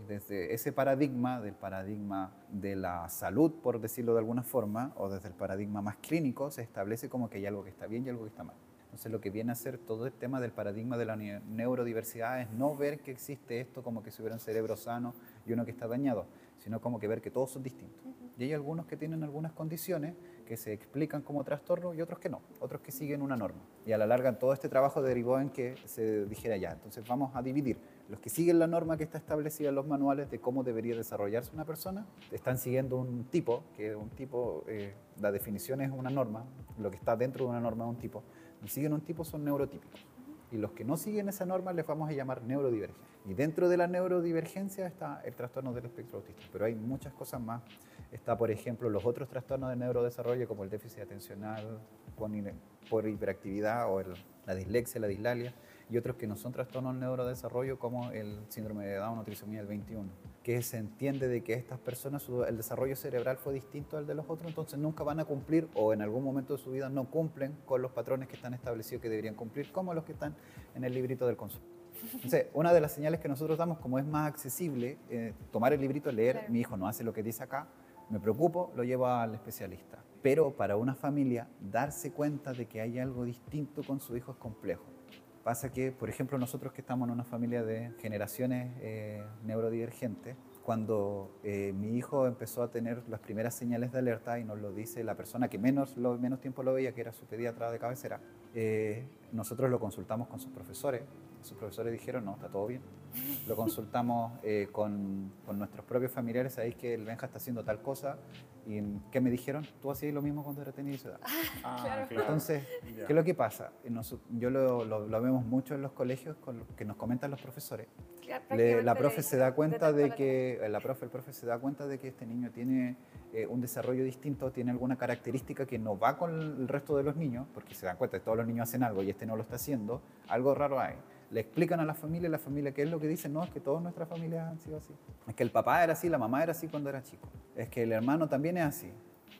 Desde ese paradigma, del paradigma de la salud, por decirlo de alguna forma, o desde el paradigma más clínico, se establece como que hay algo que está bien y algo que está mal. Entonces lo que viene a ser todo el tema del paradigma de la ne- neurodiversidad es no ver que existe esto como que si hubiera un cerebro sano y uno que está dañado, sino como que ver que todos son distintos. Y hay algunos que tienen algunas condiciones que se explican como trastorno y otros que no, otros que siguen una norma. Y a la larga todo este trabajo derivó en que se dijera ya, entonces vamos a dividir. Los que siguen la norma que está establecida en los manuales de cómo debería desarrollarse una persona, están siguiendo un tipo, que un tipo, eh, la definición es una norma, lo que está dentro de una norma es un tipo. Y siguen un tipo son neurotípicos. Y los que no siguen esa norma les vamos a llamar neurodivergentes. Y dentro de la neurodivergencia está el trastorno del espectro autista. Pero hay muchas cosas más. Está, por ejemplo, los otros trastornos de neurodesarrollo como el déficit atencional con por hiperactividad o la dislexia, la dislalia. Y otros que no son trastornos del neurodesarrollo como el síndrome de Down o trisomía del 21. Que se entiende de que estas personas, el desarrollo cerebral fue distinto al de los otros, entonces nunca van a cumplir o en algún momento de su vida no cumplen con los patrones que están establecidos que deberían cumplir, como los que están en el librito del consumo. Entonces, una de las señales que nosotros damos, como es más accesible, eh, tomar el librito, leer, Claro. mi hijo no hace lo que dice acá, me preocupo, lo llevo al especialista. Pero para una familia, darse cuenta de que hay algo distinto con su hijo es complejo. Pasa que, por ejemplo, nosotros que estamos en una familia de generaciones eh, neurodivergentes, cuando eh, mi hijo empezó a tener las primeras señales de alerta y nos lo dice la persona que menos, lo, menos tiempo lo veía, que era su pediatra de cabecera, eh, nosotros lo consultamos con sus profesores. Sus profesores dijeron, no, está todo bien. Lo consultamos eh, con, con nuestros propios familiares, sabéis que el Benja está haciendo tal cosa. ¿Y qué me dijeron? Tú hacías lo mismo cuando era tenías esa edad. Ah, Claro. Entonces. ¿qué es lo que pasa? Eh, nos- yo lo, lo- lo vemos mucho en los colegios con lo que nos comentan los profesores. Le- la profe se da cuenta de la que eh, la profe, el profe se da cuenta de que este niño tiene eh, un desarrollo distinto, tiene alguna característica que no va con el resto de los niños, porque se dan cuenta que todos los niños hacen algo y este no lo está haciendo, algo raro hay. Le explican a la familia, la familia qué es lo que dice, no, es que todas nuestras familias han sido así. Es que el papá era así, la mamá era así cuando era chico. Es que el hermano también es así.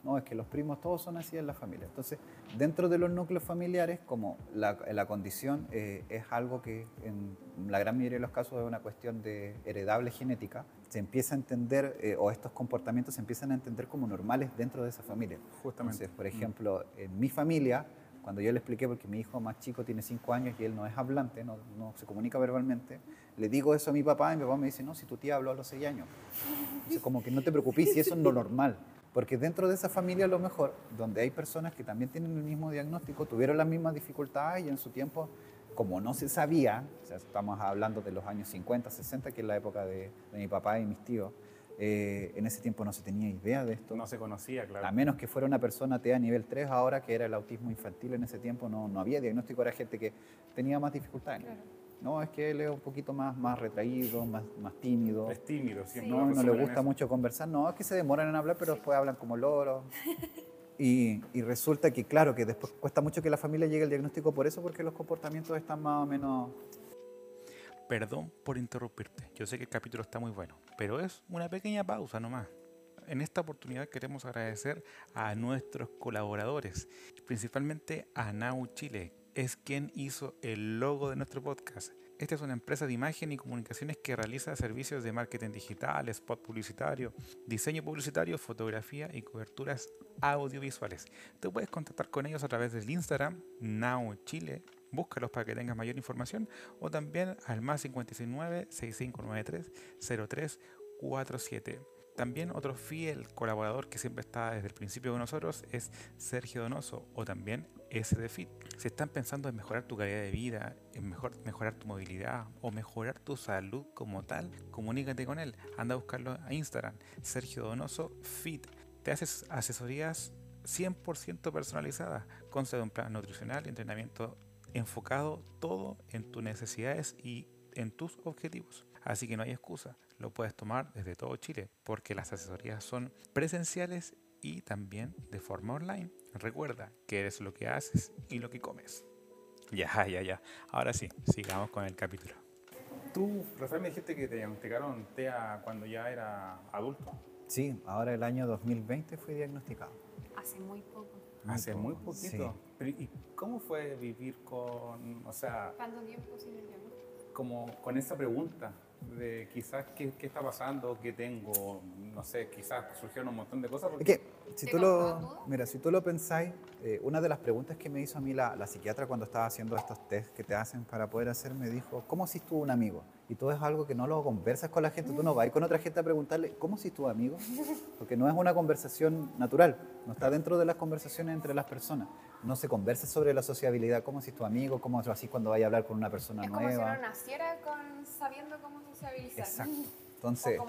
No, es que los primos todos son así en la familia. Entonces, dentro de los núcleos familiares, como la, la condición eh, es algo que en la gran mayoría de los casos es una cuestión de heredable genética, se empieza a entender, eh, o estos comportamientos se empiezan a entender como normales dentro de esa familia. Justamente. Entonces, por ejemplo, en mi familia, cuando yo le expliqué, porque mi hijo más chico tiene 5 años y él no es hablante, no, no se comunica verbalmente, le digo eso a mi papá y mi papá me dice, no, si tu tía habló a los 6 años. Entonces, como que no te preocupes si eso es lo normal. Porque dentro de esa familia, a lo mejor, donde hay personas que también tienen el mismo diagnóstico, tuvieron las mismas dificultades y en su tiempo, como no se sabía, o sea, estamos hablando de los años 50, 60, que es la época de, de mi papá y mis tíos, eh, en ese tiempo no se tenía idea de esto. No se conocía, claro. A menos que fuera una persona TEA nivel 3 ahora, que era el autismo infantil en ese tiempo, no, no había diagnóstico, era gente que tenía más dificultades. Claro. No, es que él es un poquito más, más retraído, más, más tímido. Es tímido, siempre. No, no le gusta eso. mucho conversar. No, es que se demoran en hablar, pero después hablan como loros. Y, y resulta que, claro, que después cuesta mucho que la familia llegue al diagnóstico por eso, porque los comportamientos están más o menos... Perdón por interrumpirte. Yo sé que el capítulo está muy bueno, pero es una pequeña pausa nomás. En esta oportunidad queremos agradecer a nuestros colaboradores, principalmente a Now Chile, es quien hizo el logo de nuestro podcast. Esta es una empresa de imagen y comunicaciones que realiza servicios de marketing digital, spot publicitario, diseño publicitario, fotografía y coberturas audiovisuales. Tú puedes contactar con ellos a través del Instagram Now Chile. Búscalos para que tengas mayor información o también al más 569 6593 0347. También otro fiel colaborador que siempre está desde el principio con nosotros es Sergio Donoso o también SDFit. Si están pensando en mejorar tu calidad de vida, en mejor, mejorar tu movilidad o mejorar tu salud como tal, comunícate con él. Anda a buscarlo a Instagram, Sergio Donoso Fit. Te haces asesorías 100% personalizadas. De un plan nutricional y entrenamiento enfocado todo en tus necesidades y en tus objetivos. Así que no hay excusa, lo puedes tomar desde todo Chile, porque las asesorías son presenciales y también de forma online. Recuerda que eres lo que haces y lo que comes. Ya, ya, ya. Ahora sí, sigamos con el capítulo. Tú, Rafael, me dijiste que te diagnosticaron TEA cuando ya era adulto. Sí, ahora el año 2020 fui diagnosticado. Hace muy poco. Hace muy poquito. sí. Pero, ¿Y cómo fue vivir con, o sea, ¿Cuánto tiempo sin el diagnóstico? como con esa pregunta de quizás qué, qué está pasando, qué tengo, no sé, quizás surgieron un montón de cosas. Es Porque, que, si ¿Te tú lo, todo? mira, si tú lo pensáis, eh, una de las preguntas que me hizo a mí la, la psiquiatra cuando estaba haciendo estos test que te hacen para poder hacer, me dijo, ¿cómo si tú un amigo? Y tú es algo que no lo conversas con la gente, tú no vas con otra gente a preguntarle, ¿cómo si tu amigo? Porque no es una conversación natural, no está dentro de las conversaciones entre las personas. No se conversa sobre la sociabilidad, ¿cómo si tu amigo? ¿Cómo así cuando vaya a hablar con una persona Es como si nueva? uno naciera con, sabiendo cómo sociabilizar. Exacto. Entonces,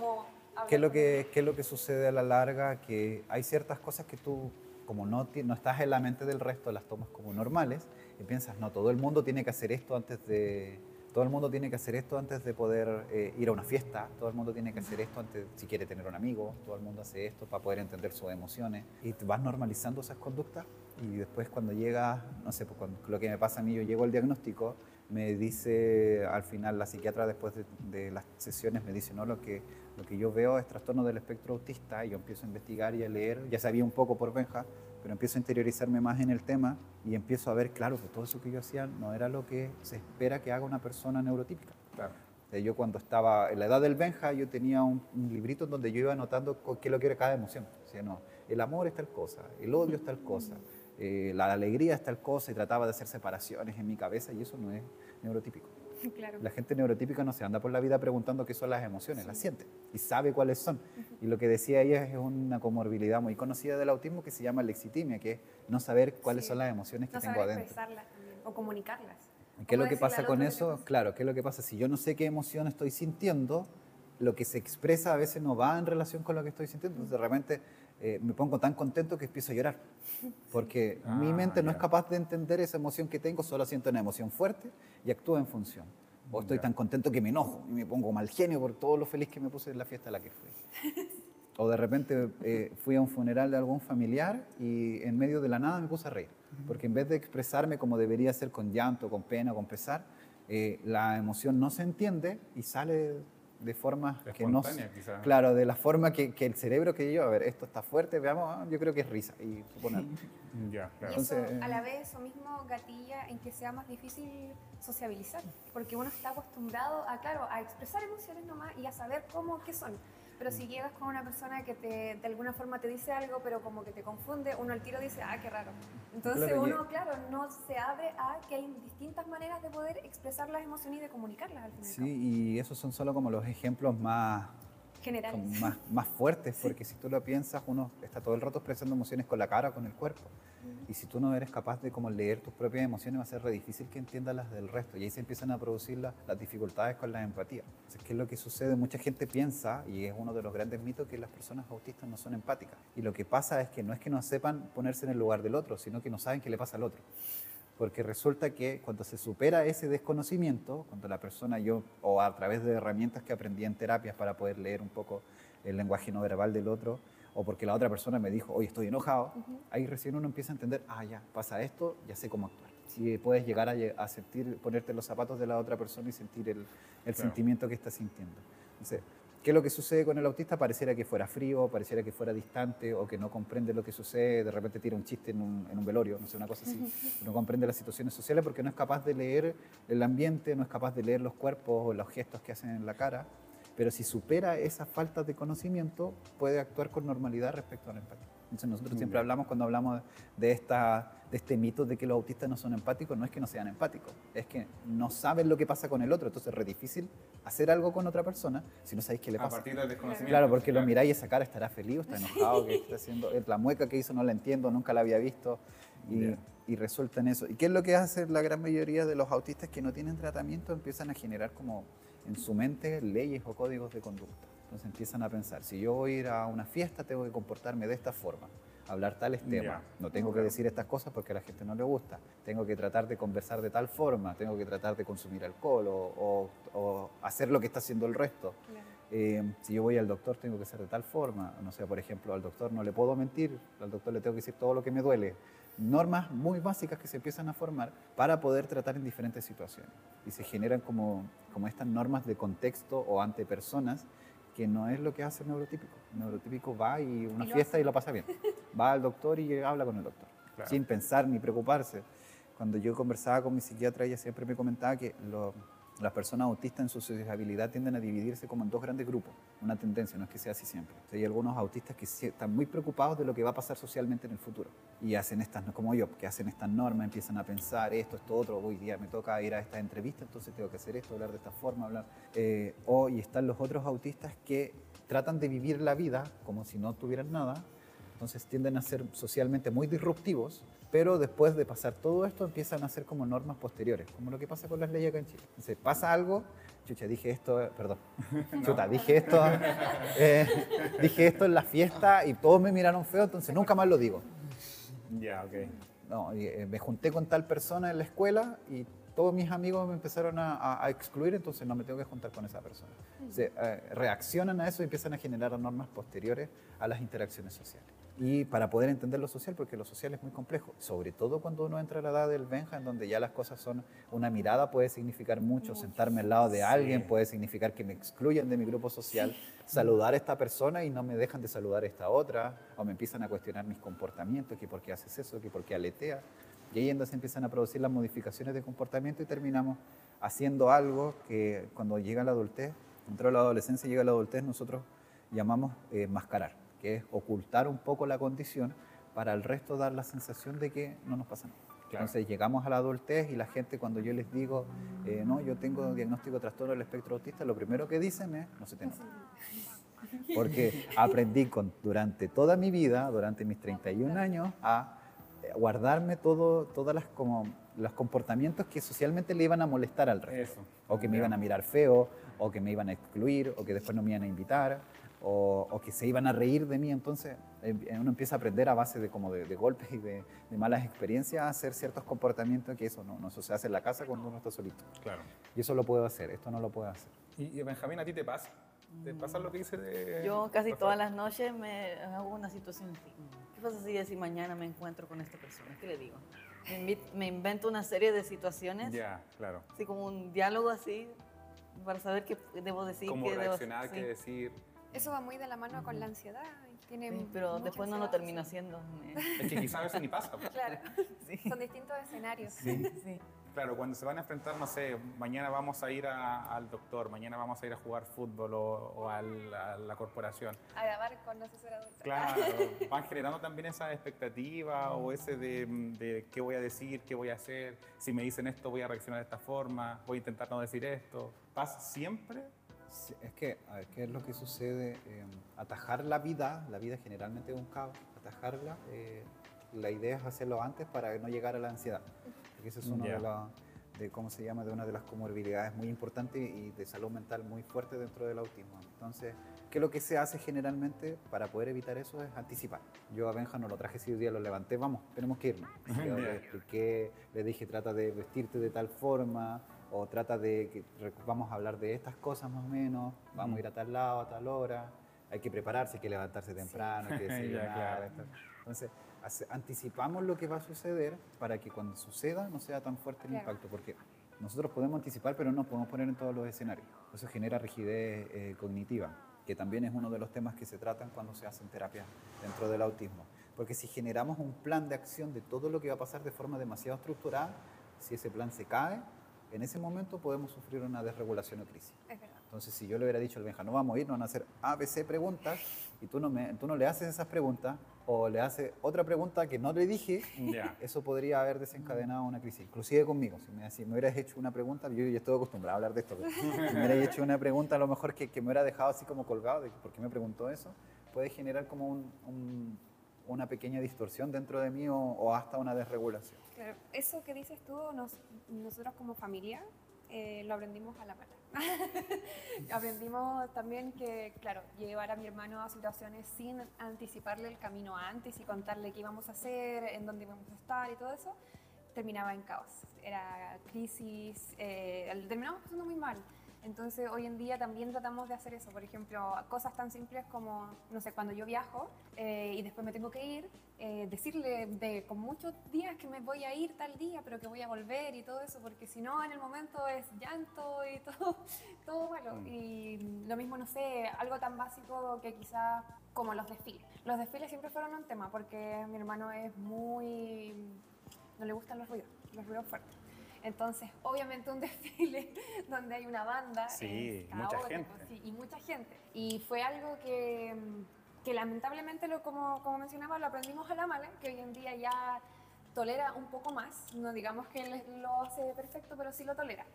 ¿Qué es, lo que, ¿Qué es lo que sucede a la larga? Que hay ciertas cosas que tú, como no, no estás en la mente del resto, las tomas como normales y piensas, no, todo el mundo tiene que hacer esto antes de... Todo el mundo tiene que hacer esto antes de poder eh, ir a una fiesta, todo el mundo tiene que hacer esto antes si quiere tener un amigo, todo el mundo hace esto para poder entender sus emociones. Y vas normalizando esas conductas y después cuando llega, no sé, pues lo que me pasa a mí, yo llego al diagnóstico, me dice al final la psiquiatra después de, de las sesiones me dice, no, lo que, lo que yo veo es trastorno del espectro autista y yo empiezo a investigar y a leer, ya sabía un poco por Benja, pero empiezo a interiorizarme más en el tema y empiezo a ver, claro, que todo eso que yo hacía no era lo que se espera que haga una persona neurotípica. claro, Eh, Yo cuando estaba en la edad del Benja, yo tenía un, un librito en donde yo iba anotando qué es lo que era cada emoción. Decía, no, el amor es tal cosa, el odio es tal cosa, eh, la alegría es tal cosa, y trataba de hacer separaciones en mi cabeza y eso no es neurotípico. Claro. La gente neurotípica no se anda por la vida preguntando qué son las emociones, las siente y sabe cuáles son. Y lo que decía ella es una comorbilidad muy conocida del autismo que se llama lexitimia, que es no saber cuáles Sí. son las emociones que No tengo saber adentro. expresarlas o comunicarlas. ¿Y ¿Qué es lo que pasa con que eso? Claro, ¿qué es lo que pasa? Si yo no sé qué emoción estoy sintiendo, lo que se expresa a veces no va en relación con lo que estoy sintiendo. Entonces de repente eh, me pongo tan contento que empiezo a llorar. Porque mi Ah, mente no es capaz de entender esa emoción que tengo, solo siento una emoción fuerte y actúo en función. O estoy tan contento que me enojo y me pongo mal genio por todo lo feliz que me puse en la fiesta a la que fui. O de repente eh, fui a un funeral de algún familiar y en medio de la nada me puse a reír. Porque en vez de expresarme como debería ser con llanto, con pena, con pesar, eh, la emoción no se entiende y sale de formas que no... Espontánea, quizá. Claro, de la forma que, que el cerebro que yo, a ver, esto está fuerte, veamos, ah, yo creo que es risa. Y suponer. ya, Y claro. eso, Entonces, a la vez, eso mismo gatilla en que sea más difícil sociabilizar, porque uno está acostumbrado a, claro, a expresar emociones nomás y a saber cómo, qué son. Pero si llegas con una persona que te, de alguna forma te dice algo, pero como que te confunde, uno al tiro dice, ah, qué raro. Entonces Claro, uno, claro, no se abre a que hay distintas maneras de poder expresar las emociones y de comunicarlas al final. Sí, y esos son solo como los ejemplos más, Generales. más, más fuertes, porque si tú lo piensas, uno está todo el rato expresando emociones con la cara con el cuerpo. Y si tú no eres capaz de como leer tus propias emociones, va a ser re difícil que entiendas las del resto. Y ahí se empiezan a producir la- las dificultades con la empatía. Entonces, ¿qué es lo que sucede? Mucha gente piensa, y es uno de los grandes mitos, que las personas autistas no son empáticas. Y lo que pasa es que no es que no sepan ponerse en el lugar del otro, sino que no saben qué le pasa al otro. Porque resulta que cuando se supera ese desconocimiento, cuando la persona, yo, o a través de herramientas que aprendí en terapias para poder leer un poco el lenguaje no verbal del otro, o porque la otra persona me dijo, hoy estoy enojado, ahí recién uno empieza a entender, ah, ya, pasa esto, ya sé cómo actuar. Si puedes llegar a, sentir, ponerte los zapatos de la otra persona y sentir el, el Claro. sentimiento que está sintiendo. Entonces, ¿Qué es lo que sucede con el autista? Pareciera que fuera frío, pareciera que fuera distante o que no comprende lo que sucede, de repente tira un chiste en un, en un velorio, no sé, una cosa así. No comprende las situaciones sociales porque no es capaz de leer el ambiente, no es capaz de leer los cuerpos o los gestos que hacen en la cara. Pero si supera esas faltas de conocimiento, puede actuar con normalidad respecto a la empatía. Entonces nosotros siempre hablamos cuando hablamos de, esta, de este mito de que los autistas no son empáticos, no es que no sean empáticos, es que no saben lo que pasa con el otro. Entonces es re difícil hacer algo con otra persona si no sabéis qué le A pasa. partir del desconocimiento. Claro, porque lo miráis y esa cara estará feliz, o está enojado, que está haciendo, la mueca que hizo no la entiendo, nunca la había visto y, y resulta en eso. ¿Y qué es lo que hace la gran mayoría de los autistas que no tienen tratamiento? Empiezan a generar como en su mente leyes o códigos de conducta. Entonces empiezan a pensar, si yo voy a ir a una fiesta, tengo que comportarme de esta forma, hablar tales temas, no tengo que decir estas cosas porque a la gente no le gusta, tengo que tratar de conversar de tal forma, tengo que tratar de consumir alcohol o, o- o hacer lo que está haciendo el resto. Eh, si yo voy al doctor tengo que ser de tal forma, no sé, por ejemplo, al doctor no le puedo mentir, al doctor le tengo que decir todo lo que me duele. Normas muy básicas que se empiezan a formar para poder tratar en diferentes situaciones. Y se generan como, como estas normas de contexto o ante personas que no es lo que hace el neurotípico. El neurotípico va y una Y fiesta hace. y lo pasa bien. Va al doctor y habla con el doctor, Claro. sin pensar ni preocuparse. Cuando yo conversaba con mi psiquiatra, ella siempre me comentaba que lo- las personas autistas en su sociabilidad tienden a dividirse como en dos grandes grupos, una tendencia, no es que sea así siempre. Hay algunos autistas que están muy preocupados de lo que va a pasar socialmente en el futuro y hacen estas, como yo, que hacen estas normas, empiezan a pensar esto, esto, otro, hoy día me toca ir a esta entrevista, entonces tengo que hacer esto, hablar de esta forma, hablar... Eh, o, y están los otros autistas que tratan de vivir la vida como si no tuvieran nada, entonces tienden a ser socialmente muy disruptivos, pero después de pasar todo esto empiezan a ser como normas posteriores, como lo que pasa con las leyes acá en Chile. Entonces pasa algo, chucha, dije esto, perdón, chuta, dije esto, eh, dije esto en la fiesta y todos me miraron feo, entonces nunca más lo digo. Ya, ok. No, y, eh, me junté con tal persona en la escuela y todos mis amigos me empezaron a, a- a excluir, entonces no me tengo que juntar con esa persona. Se, eh, reaccionan a eso y empiezan a generar normas posteriores a las interacciones sociales. Y para poder entender lo social, porque lo social es muy complejo, sobre todo cuando uno entra a la edad del Benja, en donde ya las cosas son, una mirada puede significar mucho, sentarme al lado de alguien puede significar que me excluyen de mi grupo social, saludar a esta persona y no me dejan de saludar a esta otra, o me empiezan a cuestionar mis comportamientos, que por qué haces eso, que por qué aleteas. Y ahí entonces empiezan a producir las modificaciones de comportamiento y terminamos haciendo algo que cuando llega la adultez, entró la adolescencia y llega la adultez, nosotros llamamos eh, mascarar, que es ocultar un poco la condición para el resto dar la sensación de que no nos pasa nada. Entonces llegamos a la adultez y la gente cuando yo les digo, eh, no, yo tengo diagnóstico de trastorno del espectro autista, lo primero que dicen es, no se te nota. Porque aprendí con, durante toda mi vida, durante mis 31 años, a eh, guardarme todo, todas las como los comportamientos que socialmente le iban a molestar al resto. Eso. O que me iban a mirar feo, o que me iban a excluir, o que después no me iban a invitar, o, o que se iban a reír de mí. Entonces eh, uno empieza a aprender a base de, como de, de golpes y de, de malas experiencias a hacer ciertos comportamientos que eso no, no eso se hace en la casa cuando uno está solito. Claro. Y eso lo puedo hacer, esto no lo puedo hacer. Y, y Benjamín, ¿a ti te pasa? ¿Te pasa lo que dice de.? Yo casi todas las noches me hago una situación así. ¿Qué pasa si, si mañana me encuentro con esta persona? ¿Qué le digo? Me, invento una serie de situaciones, Ya, claro. así como un diálogo así, para saber qué debo decir. Cómo qué debo- reaccionar, sí. qué decir. Eso va muy de la mano con la ansiedad. Tiene Sí, pero después no lo sí. haciendo. Es que quizás a veces ni pasa. pues. Claro, sí. son distintos escenarios. sí. Claro, cuando se van a enfrentar, no sé, mañana vamos a ir a- al doctor, mañana vamos a ir a jugar fútbol o, o al- a la corporación. A grabar con no sé ser adulta. Claro, van generando también esa expectativa o ese de, de qué voy a decir, qué voy a hacer, si me dicen esto voy a reaccionar de esta forma, voy a intentar no decir esto. ¿Pasa siempre? Sí, Es que, a ver, ¿qué es lo que sucede? Eh, atajar la vida, la vida generalmente es un caos, atajarla, eh, la idea es hacerlo antes para no llegar a la ansiedad. Porque eso es uno Ya. de, la- de, ¿cómo se llama? De una de las comorbilidades muy importantes y de salud mental muy fuerte dentro del autismo. Entonces, ¿qué es lo que se hace generalmente para poder evitar eso? Es anticipar. Yo a Benja no lo traje ese día, lo levanté, vamos, tenemos que irnos. Le expliqué, le dije, trata de vestirte de tal forma, o trata de que vamos a hablar de estas cosas más o menos, vamos a ir a tal lado, a tal hora, hay que prepararse, hay que levantarse temprano, hay que Ya, desayunar. claro. Entonces, hace- anticipamos lo que va a suceder para que cuando suceda no sea tan fuerte el Claro. impacto, porque nosotros podemos anticipar, pero no podemos poner en todos los escenarios. Eso genera rigidez eh, cognitiva, que también es uno de los temas que se tratan cuando se hacen terapias dentro del autismo. Porque si generamos un plan de acción de todo lo que va a pasar de forma demasiado estructurada, si ese plan se cae, en ese momento podemos sufrir una desregulación o crisis. Es verdad. Entonces, si yo le hubiera dicho al Benja, no vamos a ir, nos van a hacer ABC preguntas, y tú no, me, tú no le haces esas preguntas, o le haces otra pregunta que no le dije, eso podría haber desencadenado una crisis, inclusive conmigo. Si me, si me hubieras hecho una pregunta, yo ya estoy acostumbrado a hablar de esto, pero si me hubieras hecho una pregunta a lo mejor que, que me hubiera dejado así como colgado, de por qué me preguntó eso, puede generar como un- un- una pequeña distorsión dentro de mí o, o hasta una desregulación. Eso que dices tú, nos- nosotros como familia eh, lo aprendimos a la mala. aprendimos también que, claro, llevar a mi hermano a situaciones sin anticiparle el camino antes y contarle qué íbamos a hacer, en dónde íbamos a estar y todo eso, terminaba en caos. Era crisis, eh, terminamos pasando muy mal. Entonces, hoy en día también tratamos de hacer eso. Por ejemplo, cosas tan simples como, no sé, cuando yo viajo eh, y después me tengo que ir, eh, decirle de, con muchos días que me voy a ir tal día, pero que voy a volver y todo eso, porque si no, en el momento es llanto y todo, todo malo. Y lo mismo, no sé, algo tan básico que quizás como los desfiles. Los desfiles siempre fueron un tema, porque mi hermano es muy... no le gustan los ruidos, los ruidos fuertes. Entonces, obviamente un desfile donde hay una banda. Sí, mucha gente. sí, y mucha gente. Y fue algo que, mm, que lamentablemente, lo, como, como mencionaba, lo aprendimos a la mala, que hoy en día ya tolera un poco más. No digamos que lo hace perfecto, pero sí lo tolera.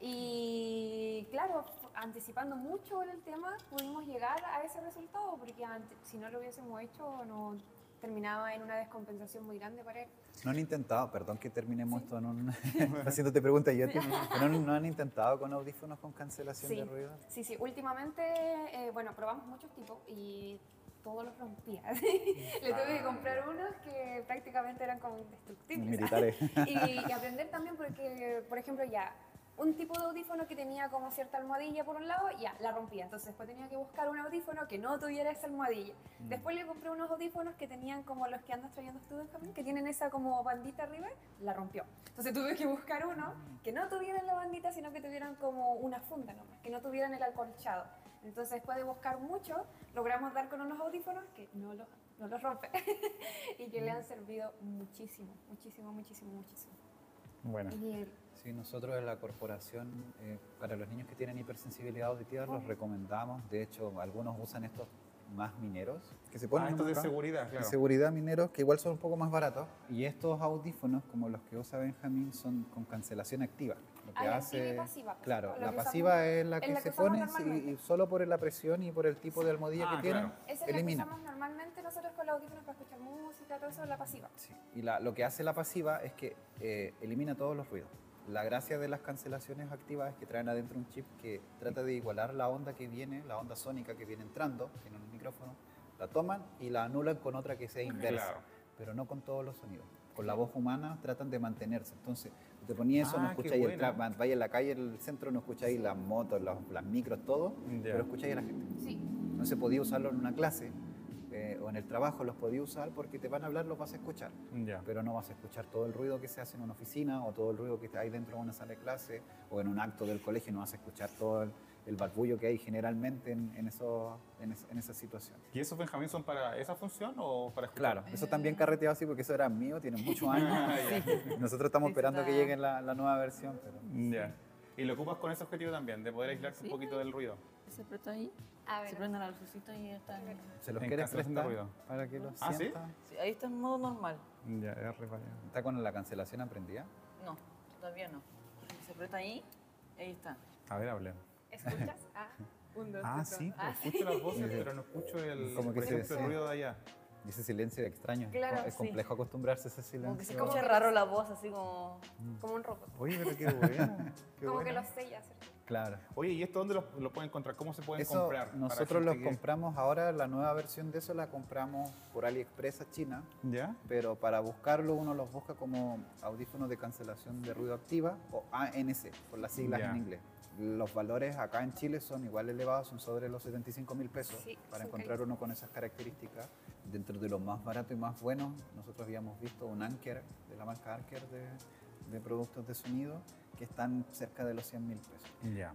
Y claro, anticipando mucho el tema, pudimos llegar a ese resultado, porque ante- si no lo hubiésemos hecho, no terminaba en una descompensación muy grande para él. No han intentado, perdón que terminemos esto en un, haciéndote preguntas yo, pero no, no han intentado con audífonos con cancelación Sí, de ruido. sí, sí. Últimamente, eh, bueno, probamos muchos tipos y todos los rompía. Le tuve que comprar unos que prácticamente eran como indestructibles. Militares. y, y aprender también porque, por ejemplo, ya un tipo de audífono que tenía como cierta almohadilla por un lado, ya, la rompía. Entonces después tenía que buscar un audífono que no tuviera esa almohadilla. Mm. Después le compré unos audífonos que tenían como los que andas trayendo tú, Benjamín, que tienen esa como bandita arriba, la rompió. Entonces tuve que buscar uno que no tuvieran la bandita, sino que tuvieran como una funda nomás, que no tuvieran el acolchado. Entonces después de buscar mucho, logramos dar con unos audífonos que no los no los rompen y que le han servido muchísimo, muchísimo, muchísimo, muchísimo. Bueno. Y el- Sí, nosotros en la corporación, eh, para los niños que tienen hipersensibilidad auditiva, los recomendamos. De hecho, algunos usan estos más mineros, que se ponen Ah, estos de seguridad, de claro. seguridad mineros, que igual son un poco más baratos. Y estos audífonos, como los que usa Benjamín, son con cancelación activa. Lo que Hay hace, y pasiva. Claro, Lo la pasiva usamos- es la que la se que pone y solo por la presión y por el tipo de almohadilla Ah, que tienen, claro. Esa es la que elimina. usamos normalmente nosotros con los audífonos para escuchar música, todo eso es la pasiva. Sí, Y la- lo que hace la pasiva es que eh, elimina todos los ruidos. La gracia de las cancelaciones activas es que traen adentro un chip que trata de igualar la onda que viene, la onda sónica que viene entrando, tiene un micrófono, la toman y la anulan con otra que sea inversa, Claro. pero no con todos los sonidos. Con la voz humana tratan de mantenerse. Entonces, te ponías eso, Ah, no escucháis el trap, vaya en la calle, en el centro, no escucháis las motos, las, las micros, todo, Ya. pero escucháis a la gente. Sí. No se podía usarlo en una clase o en el trabajo, los podía usar porque te van a hablar, los vas a escuchar Ya. pero no vas a escuchar todo el ruido que se hace en una oficina o todo el ruido que hay dentro de una sala de clase o en un acto del colegio, no vas a escuchar todo el, el barbullo que hay generalmente en, en, eso, en, es- en esa situación. ¿Y esos Benjamín son para esa función o para escuchar? Claro, eso también carreteado así porque eso era mío, tiene muchos años. Nosotros estamos Sí, esperando que llegue la, la nueva versión, pero Ya. ¿Y lo ocupas con ese objetivo también, de poder aislarte un poquito del ruido? Se aprieta ahí, A ver. se prende la lucecita y está en- se los En quieres prestar ruido. para que los ¿Ah, sí? sienta. sí, ahí está en modo normal. Ya, es re. ¿Está con la cancelación aprendida? No, todavía no. Se aprieta ahí, ahí está. A ver, hablemos. ¿Escuchas? Ah, un, dos, Ah, sí, pues escucho las voces, pero no escucho el, Como que por se- ejemplo, el sí. ruido de allá. Y ese silencio extraño. Claro, es sí. complejo acostumbrarse a ese Como que se silencio. escucha raro la voz, así como... Como un robot. Oye, pero qué buena. qué Como que buena. los sellas. Claro. Oye, ¿y esto dónde lo, lo pueden encontrar? ¿Cómo se pueden Eso comprar? nosotros los que- compramos ahora, la nueva versión de eso la compramos por AliExpress a China, ¿Ya? pero para buscarlo uno los busca como audífonos de cancelación de ruido activa o ANC, por las siglas Ya. en inglés. Los valores acá en Chile son igual elevados, son sobre los 75 mil pesos Sí, para encontrar uno con esas características. Dentro de los más baratos y más buenos, nosotros habíamos visto un Anker, de la marca Anker de, de productos de sonido, que están cerca de los 100 mil pesos.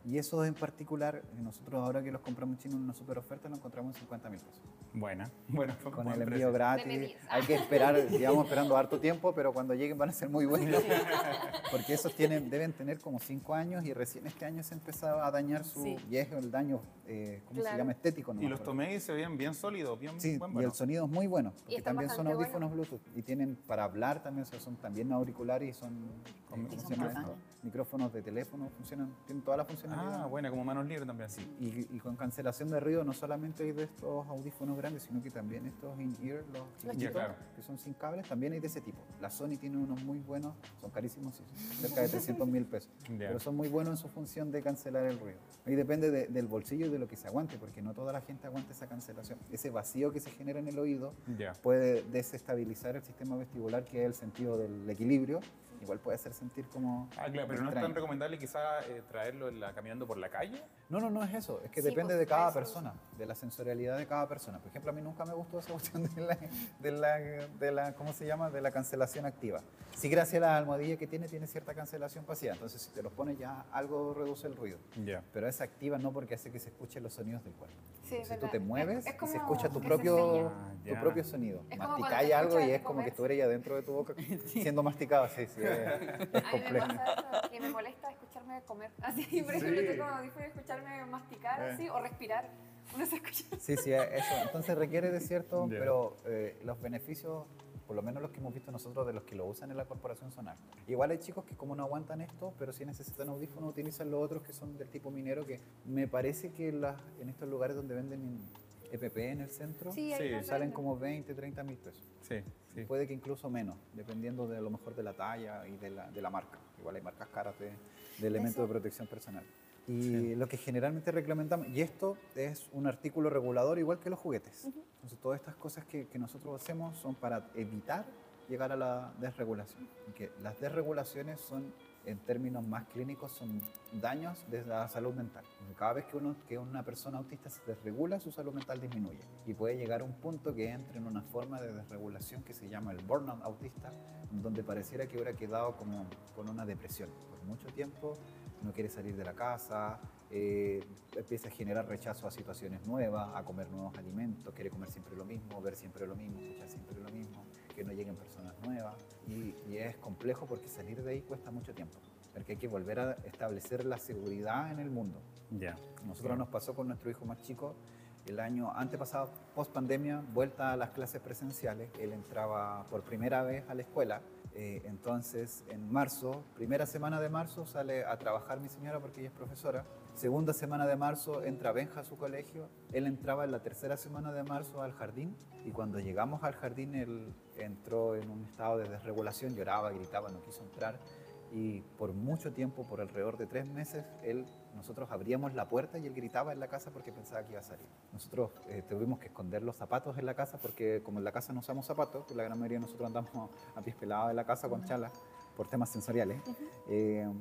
Y esos en particular, nosotros ahora que los compramos en China en una super oferta, los encontramos en 50 mil pesos. Buena. Bueno, Con buen el envío precio. gratis. Hay que esperar, llevamos esperando harto tiempo, pero cuando lleguen van a ser muy buenos. Porque esos tienen, deben tener como 5 años y recién este año se empezaba a dañar su Sí. y es el daño, eh, ¿cómo se Claro. llama? Estético. Y nomás, los tomé y se veían bien sólidos, bien Sí, buen y bueno. el sonido es muy bueno, porque también son audífonos Bluetooth y tienen para hablar también, o sea, son también auriculares y son, ¿cómo se llama? Micrófonos de teléfono, funcionan, tienen toda la funcionalidad. Ah, buena, como manos libres también. Sí. Y, y con cancelación de ruido no solamente hay de estos audífonos grandes, sino que también estos in-ear, los chiquititos, claro. que son sin cables, también hay de ese tipo. La Sony tiene unos muy buenos, son carísimos, cerca de 300 mil pesos, Ya. pero son muy buenos en su función de cancelar el ruido. Ahí depende de- del bolsillo y de lo que se aguante, porque no toda la gente aguanta esa cancelación. Ese vacío que se genera en el oído Ya. puede desestabilizar el sistema vestibular, que es el sentido del equilibrio, igual puede hacer sentir como... Ah, claro, pero no es extraño. tan recomendable quizá eh, traerlo en la- caminando por la calle. No, no, no es eso. Es que Sí, depende pues, de cada eso. persona, de la sensorialidad de cada persona. Por ejemplo, a mí nunca me gustó esa cuestión de la, de la, de la ¿cómo se llama? De la cancelación activa. Sí, gracias a la almohadilla que tiene, tiene cierta cancelación pasiva. Entonces, si te los pones ya, algo reduce el ruido. Ya. Pero es activa no porque hace que se escuchen los sonidos del cuerpo. Sí, si tú te mueves Es- es se escucha tu propio. Ah, tu propio sonido. Masticáis algo y es como que tú eres ya dentro de tu boca siendo masticado. Sí, sí, es es A mí me complejo. pasa eso, que me molesta escucharme comer. Así, por ejemplo, Sí. audífonos y escucharme masticar Eh. así o respirar. Uno se escucha. Sí, sí, eso. Entonces requiere de cierto, pero eh, los beneficios, por lo menos los que hemos visto nosotros de los que lo usan en la corporación son altos. Igual hay chicos que como no aguantan esto, pero si necesitan audífonos utilizan los otros que son del tipo minero, que me parece que las- en estos lugares donde venden en EPP en el centro, Sí, salen como 20, 30 mil pesos. Sí, sí. Puede que incluso menos, dependiendo de a lo mejor de la talla y de la, de la marca. Igual hay marcas caras de, de elementos de protección personal. Y lo que generalmente reglamentamos, y esto es un artículo regulador igual que los juguetes. Entonces todas estas cosas que, que nosotros hacemos son para evitar llegar a la desregulación. Y que las desregulaciones son, en términos más clínicos, son daños de la salud mental. Cada vez que, uno, que una persona autista se desregula, su salud mental disminuye. Y puede llegar a un punto que entre en una forma de desregulación que se llama el burnout autista, donde pareciera que hubiera quedado como con una depresión. Por mucho tiempo no quiere salir de la casa, eh, empieza a generar rechazo a situaciones nuevas, a comer nuevos alimentos, quiere comer siempre lo mismo, ver siempre lo mismo, escuchar siempre lo mismo, que no lleguen personas nuevas. Y, y es complejo porque salir de ahí cuesta mucho tiempo, porque hay que volver a establecer la seguridad en el mundo. Ya. Nosotros nos pasó con nuestro hijo más chico el año antepasado, post pandemia, vuelta a las clases presenciales. Él entraba por primera vez a la escuela. eh, entonces, en marzo, primera semana de marzo, sale a trabajar mi señora porque ella es profesora. Segunda semana de marzo entra Benja a su colegio. Él entraba en la tercera semana de marzo al jardín. Y cuando llegamos al jardín, él entró en un estado de desregulación, lloraba, gritaba, no quiso entrar y por mucho tiempo, por alrededor de tres meses, él, nosotros abríamos la puerta y él gritaba en la casa porque pensaba que iba a salir. Nosotros eh, tuvimos que esconder los zapatos en la casa porque como en la casa no usamos zapatos, pues la gran mayoría de nosotros andamos a pies pelados en la casa con chalas por temas sensoriales, eh,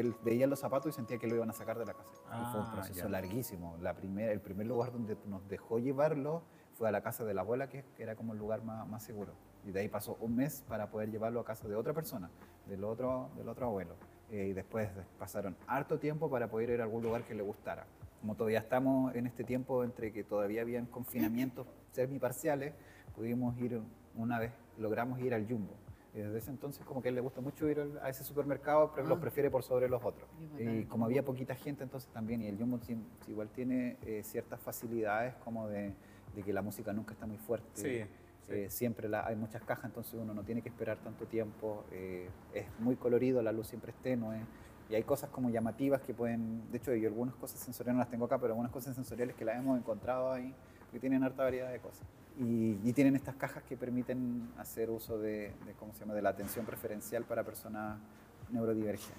él veía los zapatos y sentía que lo iban a sacar de la casa. y fue un Ah, proceso ya. larguísimo. La primer, el primer lugar donde nos dejó llevarlo fue a la casa de la abuela, que que era como el lugar más, más seguro. Y de ahí pasó un mes para poder llevarlo a casa de otra persona, del otro, del otro abuelo. Eh, y después pasaron harto tiempo para poder ir a algún lugar que le gustara. Como todavía estamos en este tiempo entre que todavía habían confinamientos semiparciales, pudimos ir una vez, logramos ir al Jumbo. Y desde ese entonces como que a él le gusta mucho ir a ese supermercado, pero los prefiere por sobre los otros. Y como había poquita gente, entonces también, y el Jumbo igual tiene eh, ciertas facilidades como de, de que la música nunca está muy fuerte. Sí, sí. Eh, siempre la- hay muchas cajas, entonces uno no tiene que esperar tanto tiempo. eh, es muy colorido, la luz siempre es tenue. Y hay cosas como llamativas que pueden, de hecho yo algunas cosas sensoriales no las tengo acá, pero algunas cosas sensoriales que las hemos encontrado ahí, que tienen harta variedad de cosas. Y, y tienen estas cajas que permiten hacer uso de, de, ¿cómo se llama?, de la atención preferencial para personas neurodivergentes.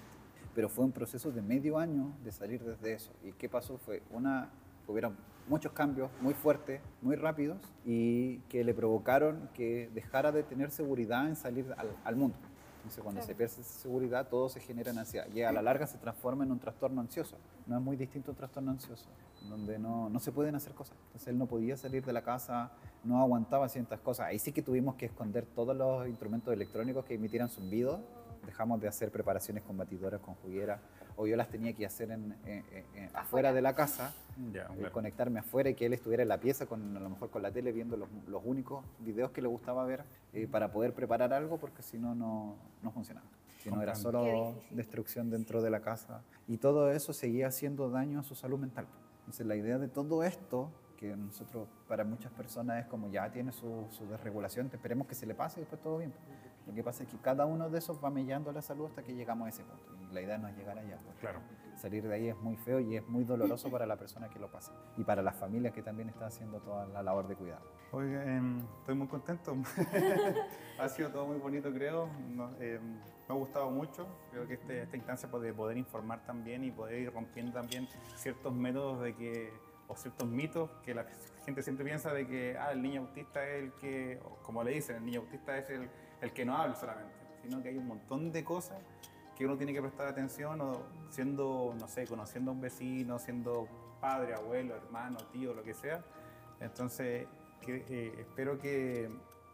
Pero fue un proceso de medio año de salir desde eso. ¿Y qué pasó? Fue una, hubieron muchos cambios muy fuertes, muy rápidos, y que le provocaron que dejara de tener seguridad en salir al, al mundo. Entonces, cuando se pierde esa seguridad, todo se genera en ansiedad. Y a la larga se transforma en un trastorno ansioso. No es muy distinto a un trastorno ansioso, donde no, no se pueden hacer cosas. Entonces, él no podía salir de la casa, no aguantaba ciertas cosas. Ahí sí que tuvimos que esconder todos los instrumentos electrónicos que emitieran zumbido. Dejamos de hacer preparaciones con batidoras, con jugueras, o yo las tenía que hacer en, en- en- en- afuera de la casa, Ya, eh, claro. conectarme afuera y que él estuviera en la pieza, con, a lo mejor con la tele, viendo los, los únicos videos que le gustaba ver eh, para poder preparar algo, porque si no, no no funcionaba. Si no, era solo destrucción dentro de la casa. Y todo eso seguía haciendo daño a su salud mental. Entonces, la idea de todo esto, que nosotros, para muchas personas es como ya tiene su, su desregulación, esperemos que se le pase y después todo bien. Lo que pasa es que cada uno de esos va mellando la salud hasta que llegamos a ese punto. Y la idea no es llegar allá. Claro. Salir de ahí es muy feo y es muy doloroso para la persona que lo pasa. Y para las familias que también están haciendo toda la labor de cuidado. Oiga, estoy muy contento. ha sido todo muy bonito, creo. No, em, me ha gustado mucho. Creo que este- esta instancia de poder informar también y poder ir rompiendo también ciertos métodos de que, o ciertos mitos que la gente siempre piensa de que ah, el niño autista es el que, como le dicen, el niño autista es el, el que no habla solamente, sino que hay un montón de cosas que uno tiene que prestar atención o siendo, no sé, conociendo a un vecino, siendo padre, abuelo, hermano, tío, lo que sea. Entonces, eh, espero que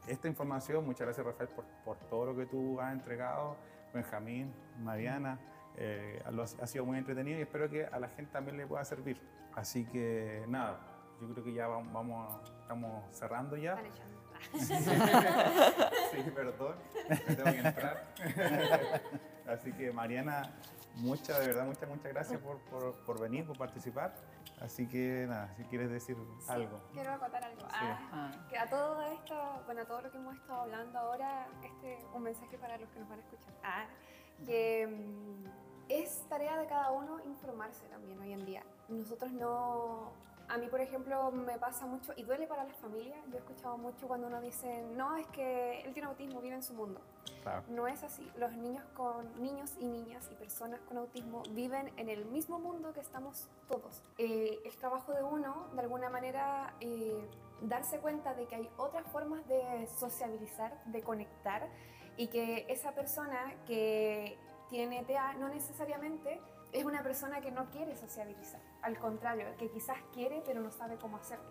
esta información, muchas gracias Rafael por, por todo lo que tú has entregado, Benjamín, Mariana, eh, lo ha, ha sido muy entretenido y espero que a la gente también le pueda servir. Así que nada, yo creo que ya vamos, vamos estamos cerrando ya. Sí, perdón, me tengo que entrar. Así que Mariana, muchas, de verdad, muchas, muchas gracias por, por- por venir, por participar. Así que nada, si quieres decir algo. Quiero acotar algo. Ah, Ah, que a todo esto, bueno, a todo lo que hemos estado hablando ahora, este un mensaje para los que nos van a escuchar. Ah, que mm, es tarea de cada uno informarse también hoy en día. Nosotros no, a mí por ejemplo me pasa mucho y duele para las familias. Yo he escuchado mucho cuando uno dice, no, es que él tiene autismo, vive en su mundo. Claro. No es así. Los niños con niños y niñas y personas con autismo viven en el mismo mundo que estamos todos. Eh, el trabajo de uno, de alguna manera, eh, darse cuenta de que hay otras formas de sociabilizar, de conectar y que esa persona que tiene TEA no necesariamente es una persona que no quiere sociabilizar. Al contrario, que quizás quiere pero no sabe cómo hacerlo.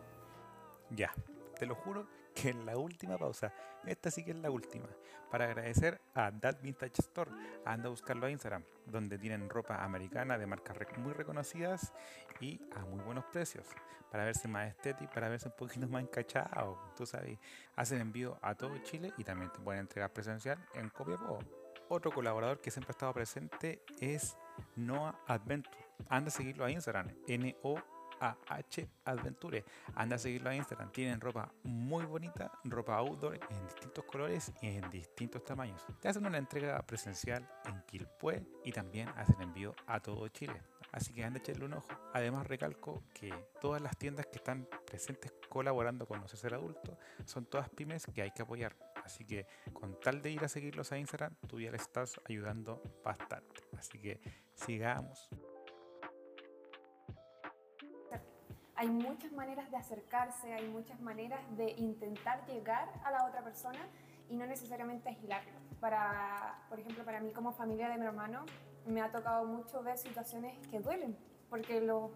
Ya, te lo juro que en la última pausa, esta sí que es la última, para agradecer a That Vintage Store, anda a buscarlo a Instagram, donde tienen ropa americana de marcas muy reconocidas y a muy buenos precios, para verse más estético, para verse un poquito más encachado, tú sabes. Hacen envío a todo Chile y también te pueden entregar presencial en Copiapó. Otro colaborador que siempre ha estado presente es Noah Adventure. Anda a seguirlo a Instagram, N-O AH Adventure. Anda a seguirlo a Instagram. Tienen ropa muy bonita, ropa outdoor en distintos colores y en distintos tamaños. Te hacen una entrega presencial en Quilpué y también hacen envío a todo Chile. Así que anda a echarle un ojo. Además recalco que todas las tiendas que están presentes colaborando con nosotros el adulto son todas pymes que hay que apoyar. Así que con tal de ir a seguirlos a Instagram, tú ya les estás ayudando bastante. Así que sigamos. Hay muchas maneras de acercarse, hay muchas maneras de intentar llegar a la otra persona y no necesariamente aislarlo. Para, por ejemplo, para mí como familia de mi hermano, me ha tocado mucho ver situaciones que duelen, porque lo,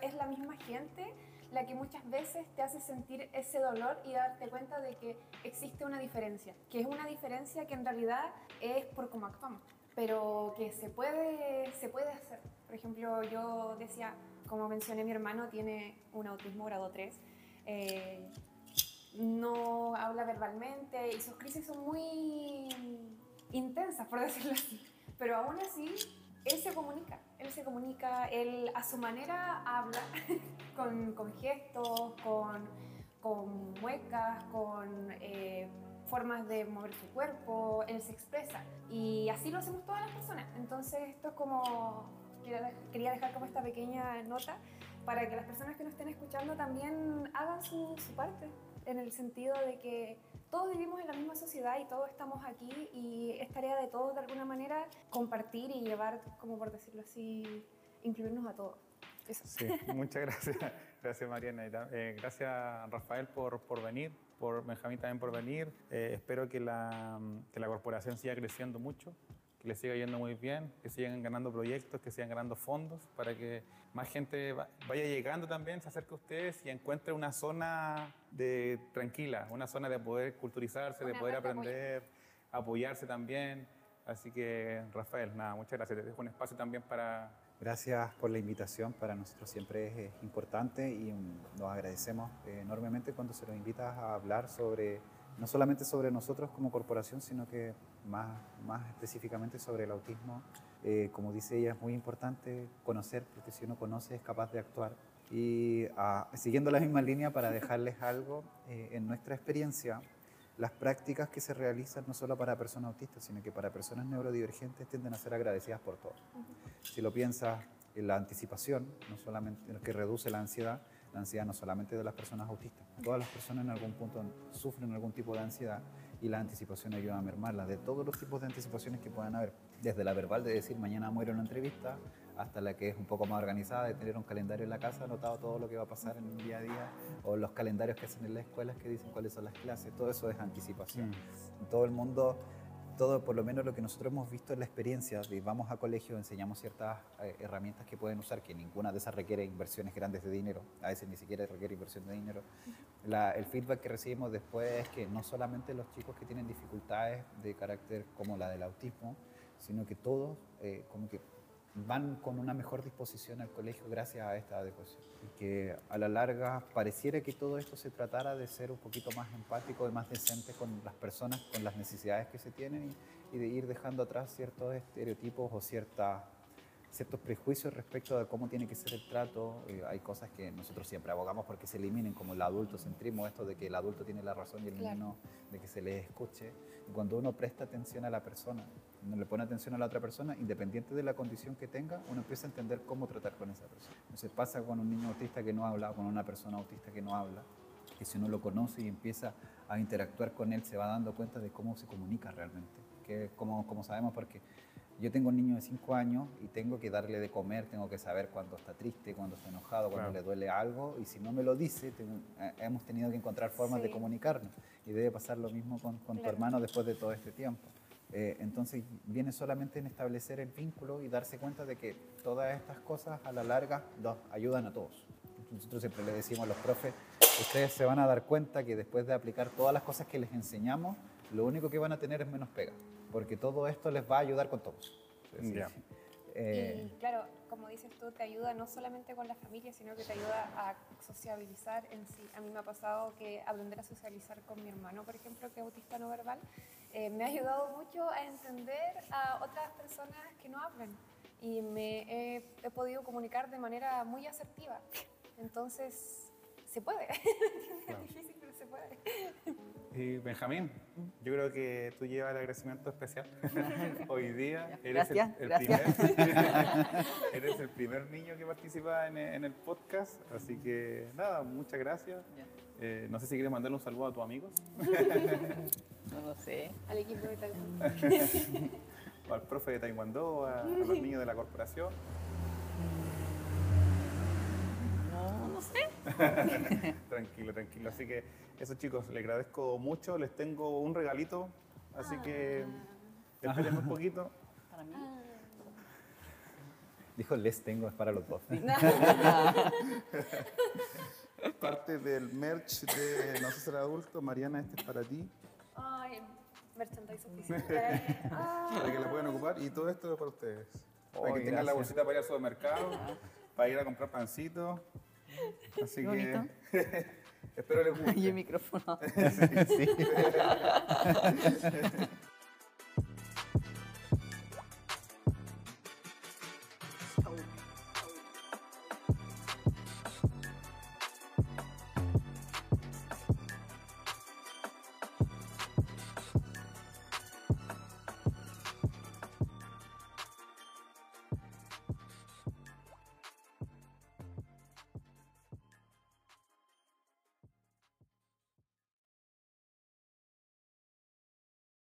es la misma gente la que muchas veces te hace sentir ese dolor y darte cuenta de que existe una diferencia, que es una diferencia que en realidad es por cómo actuamos, pero que se puede, se puede hacer. Por ejemplo, yo decía, como mencioné, mi hermano tiene un autismo grado 3. eh, no habla verbalmente y sus crisis son muy intensas, por decirlo así. Pero aún así, él se comunica, él se comunica, él a su manera habla, con, con gestos, con, con muecas, con eh, formas de mover su cuerpo, él se expresa. Y así lo hacemos todas las personas. Entonces, esto es como, quería dej- quería dejar como esta pequeña nota para que las personas que nos estén escuchando también hagan su, su parte, en el sentido de que todos vivimos en la misma sociedad y todos estamos aquí y es tarea de todos de alguna manera compartir y llevar, como por decirlo así, incluirnos a todos. Eso. Sí, muchas gracias. Gracias Mariana. Eh, gracias Rafael por, por venir, por Benjamín también por venir. Eh, espero que la, que la corporación siga creciendo mucho, que le siga yendo muy bien, que sigan ganando proyectos, que sigan ganando fondos para que más gente va- vaya llegando también, se acerque a ustedes y encuentre una zona de tranquila, una zona de poder culturizarse, de Una poder de apoyo. aprender, apoyarse también. Así que Rafael, nada, muchas gracias. Te dejo un espacio también para, Gracias por la invitación, para nosotros siempre es, eh, importante y nos agradecemos eh, enormemente cuando se nos invita a hablar sobre, no solamente sobre nosotros como corporación, sino que más, más específicamente sobre el autismo. Eh, como dice ella, es muy importante conocer, porque si uno conoce es capaz de actuar. Y ah, siguiendo la misma línea para dejarles algo, eh, en nuestra experiencia, las prácticas que se realizan no solo para personas autistas, sino que para personas neurodivergentes tienden a ser agradecidas por todos. Si lo piensas, en la anticipación, no solamente que reduce la ansiedad, la ansiedad no solamente de las personas autistas, todas las personas en algún punto sufren algún tipo de ansiedad y la anticipación ayuda a mermarla, de todos los tipos de anticipaciones que puedan haber, desde la verbal de decir mañana muero en una entrevista, hasta la que es un poco más organizada de tener un calendario en la casa, anotado todo lo que va a pasar en el día a día, o los calendarios que hacen en las escuelas que dicen cuáles son las clases, todo eso es anticipación. En todo el mundo todo, por lo menos lo que nosotros hemos visto en la experiencia, de vamos a colegio, enseñamos ciertas eh, herramientas que pueden usar, que ninguna de esas requiere inversiones grandes de dinero, a veces ni siquiera requiere inversión de dinero. El feedback que recibimos después es que no solamente los chicos que tienen dificultades de carácter como la del autismo, sino que todos, eh, como que van con una mejor disposición al colegio gracias a esta adecuación. Y que a la larga pareciera que todo esto se tratara de ser un poquito más empático y más decente con las personas, con las necesidades que se tienen y, y de ir dejando atrás ciertos estereotipos o ciertas ciertos prejuicios respecto de cómo tiene que ser el trato. Eh, hay cosas que nosotros siempre abogamos porque se eliminen, como el adultocentrismo, esto de que el adulto tiene la razón y el niño no, de que se le escuche. Cuando uno presta atención a la persona, uno le pone atención a la otra persona, independiente de la condición que tenga, uno empieza a entender cómo tratar con esa persona. Entonces pasa con un niño autista que no habla, con una persona autista que no habla, que si uno lo conoce y empieza a interactuar con él, se va dando cuenta de cómo se comunica realmente. Que como, como sabemos, porque yo tengo un niño de 5 años y tengo que darle de comer, tengo que saber cuando está triste, cuando está enojado, cuando Claro. le duele algo, y si no me lo dice, tengo- eh, hemos tenido que encontrar formas de Sí. comunicarnos. Y debe pasar lo mismo con, con tu hermano después de todo este tiempo. Eh, entonces viene solamente en establecer el vínculo y darse cuenta de que todas estas cosas a la larga nos ayudan a todos. Nosotros siempre le decimos a los profes, ustedes se van a dar cuenta que después de aplicar todas las cosas que les enseñamos, lo único que van a tener es menos pega, porque todo esto les va a ayudar con todos. Es decir, Ya. Eh, y claro, como dices tú, te ayuda no solamente con la familia, sino que te ayuda a sociabilizar en sí. A mí me ha pasado que aprender a socializar con mi hermano, por ejemplo, que es autista no verbal, eh, me ha ayudado mucho a entender a otras personas que no hablan y me he, he podido comunicar de manera muy asertiva. Entonces, se puede. Es difícil, se puede. Y Benjamín, yo creo que tú llevas el agradecimiento especial. Hoy día eres el- Gracias, el, gracias. primer eres el primer niño que participa en, en el podcast, así que nada, muchas gracias. Eh, no sé si quieres mandarle un saludo a tus amigos No lo sé. Al equipo de Taekwondo. o al profe de Taekwondo, a, a los niños de la corporación. No, no sé. Tranquilo, tranquilo. Así que eso chicos, les agradezco mucho. Les tengo un regalito, así que espérenme un poquito. Para mí. dijo, les tengo, es para los dos. Parte del merch de No sé ser adulto. Mariana, este es para ti, Ay, merchandise oficial. Ah. para que la puedan ocupar. Y todo esto es para ustedes. Para Oh, que tengan la bolsita para ir al supermercado, para ir a comprar pancito. Así Qué que. espero les guste. Y el micrófono. Sí.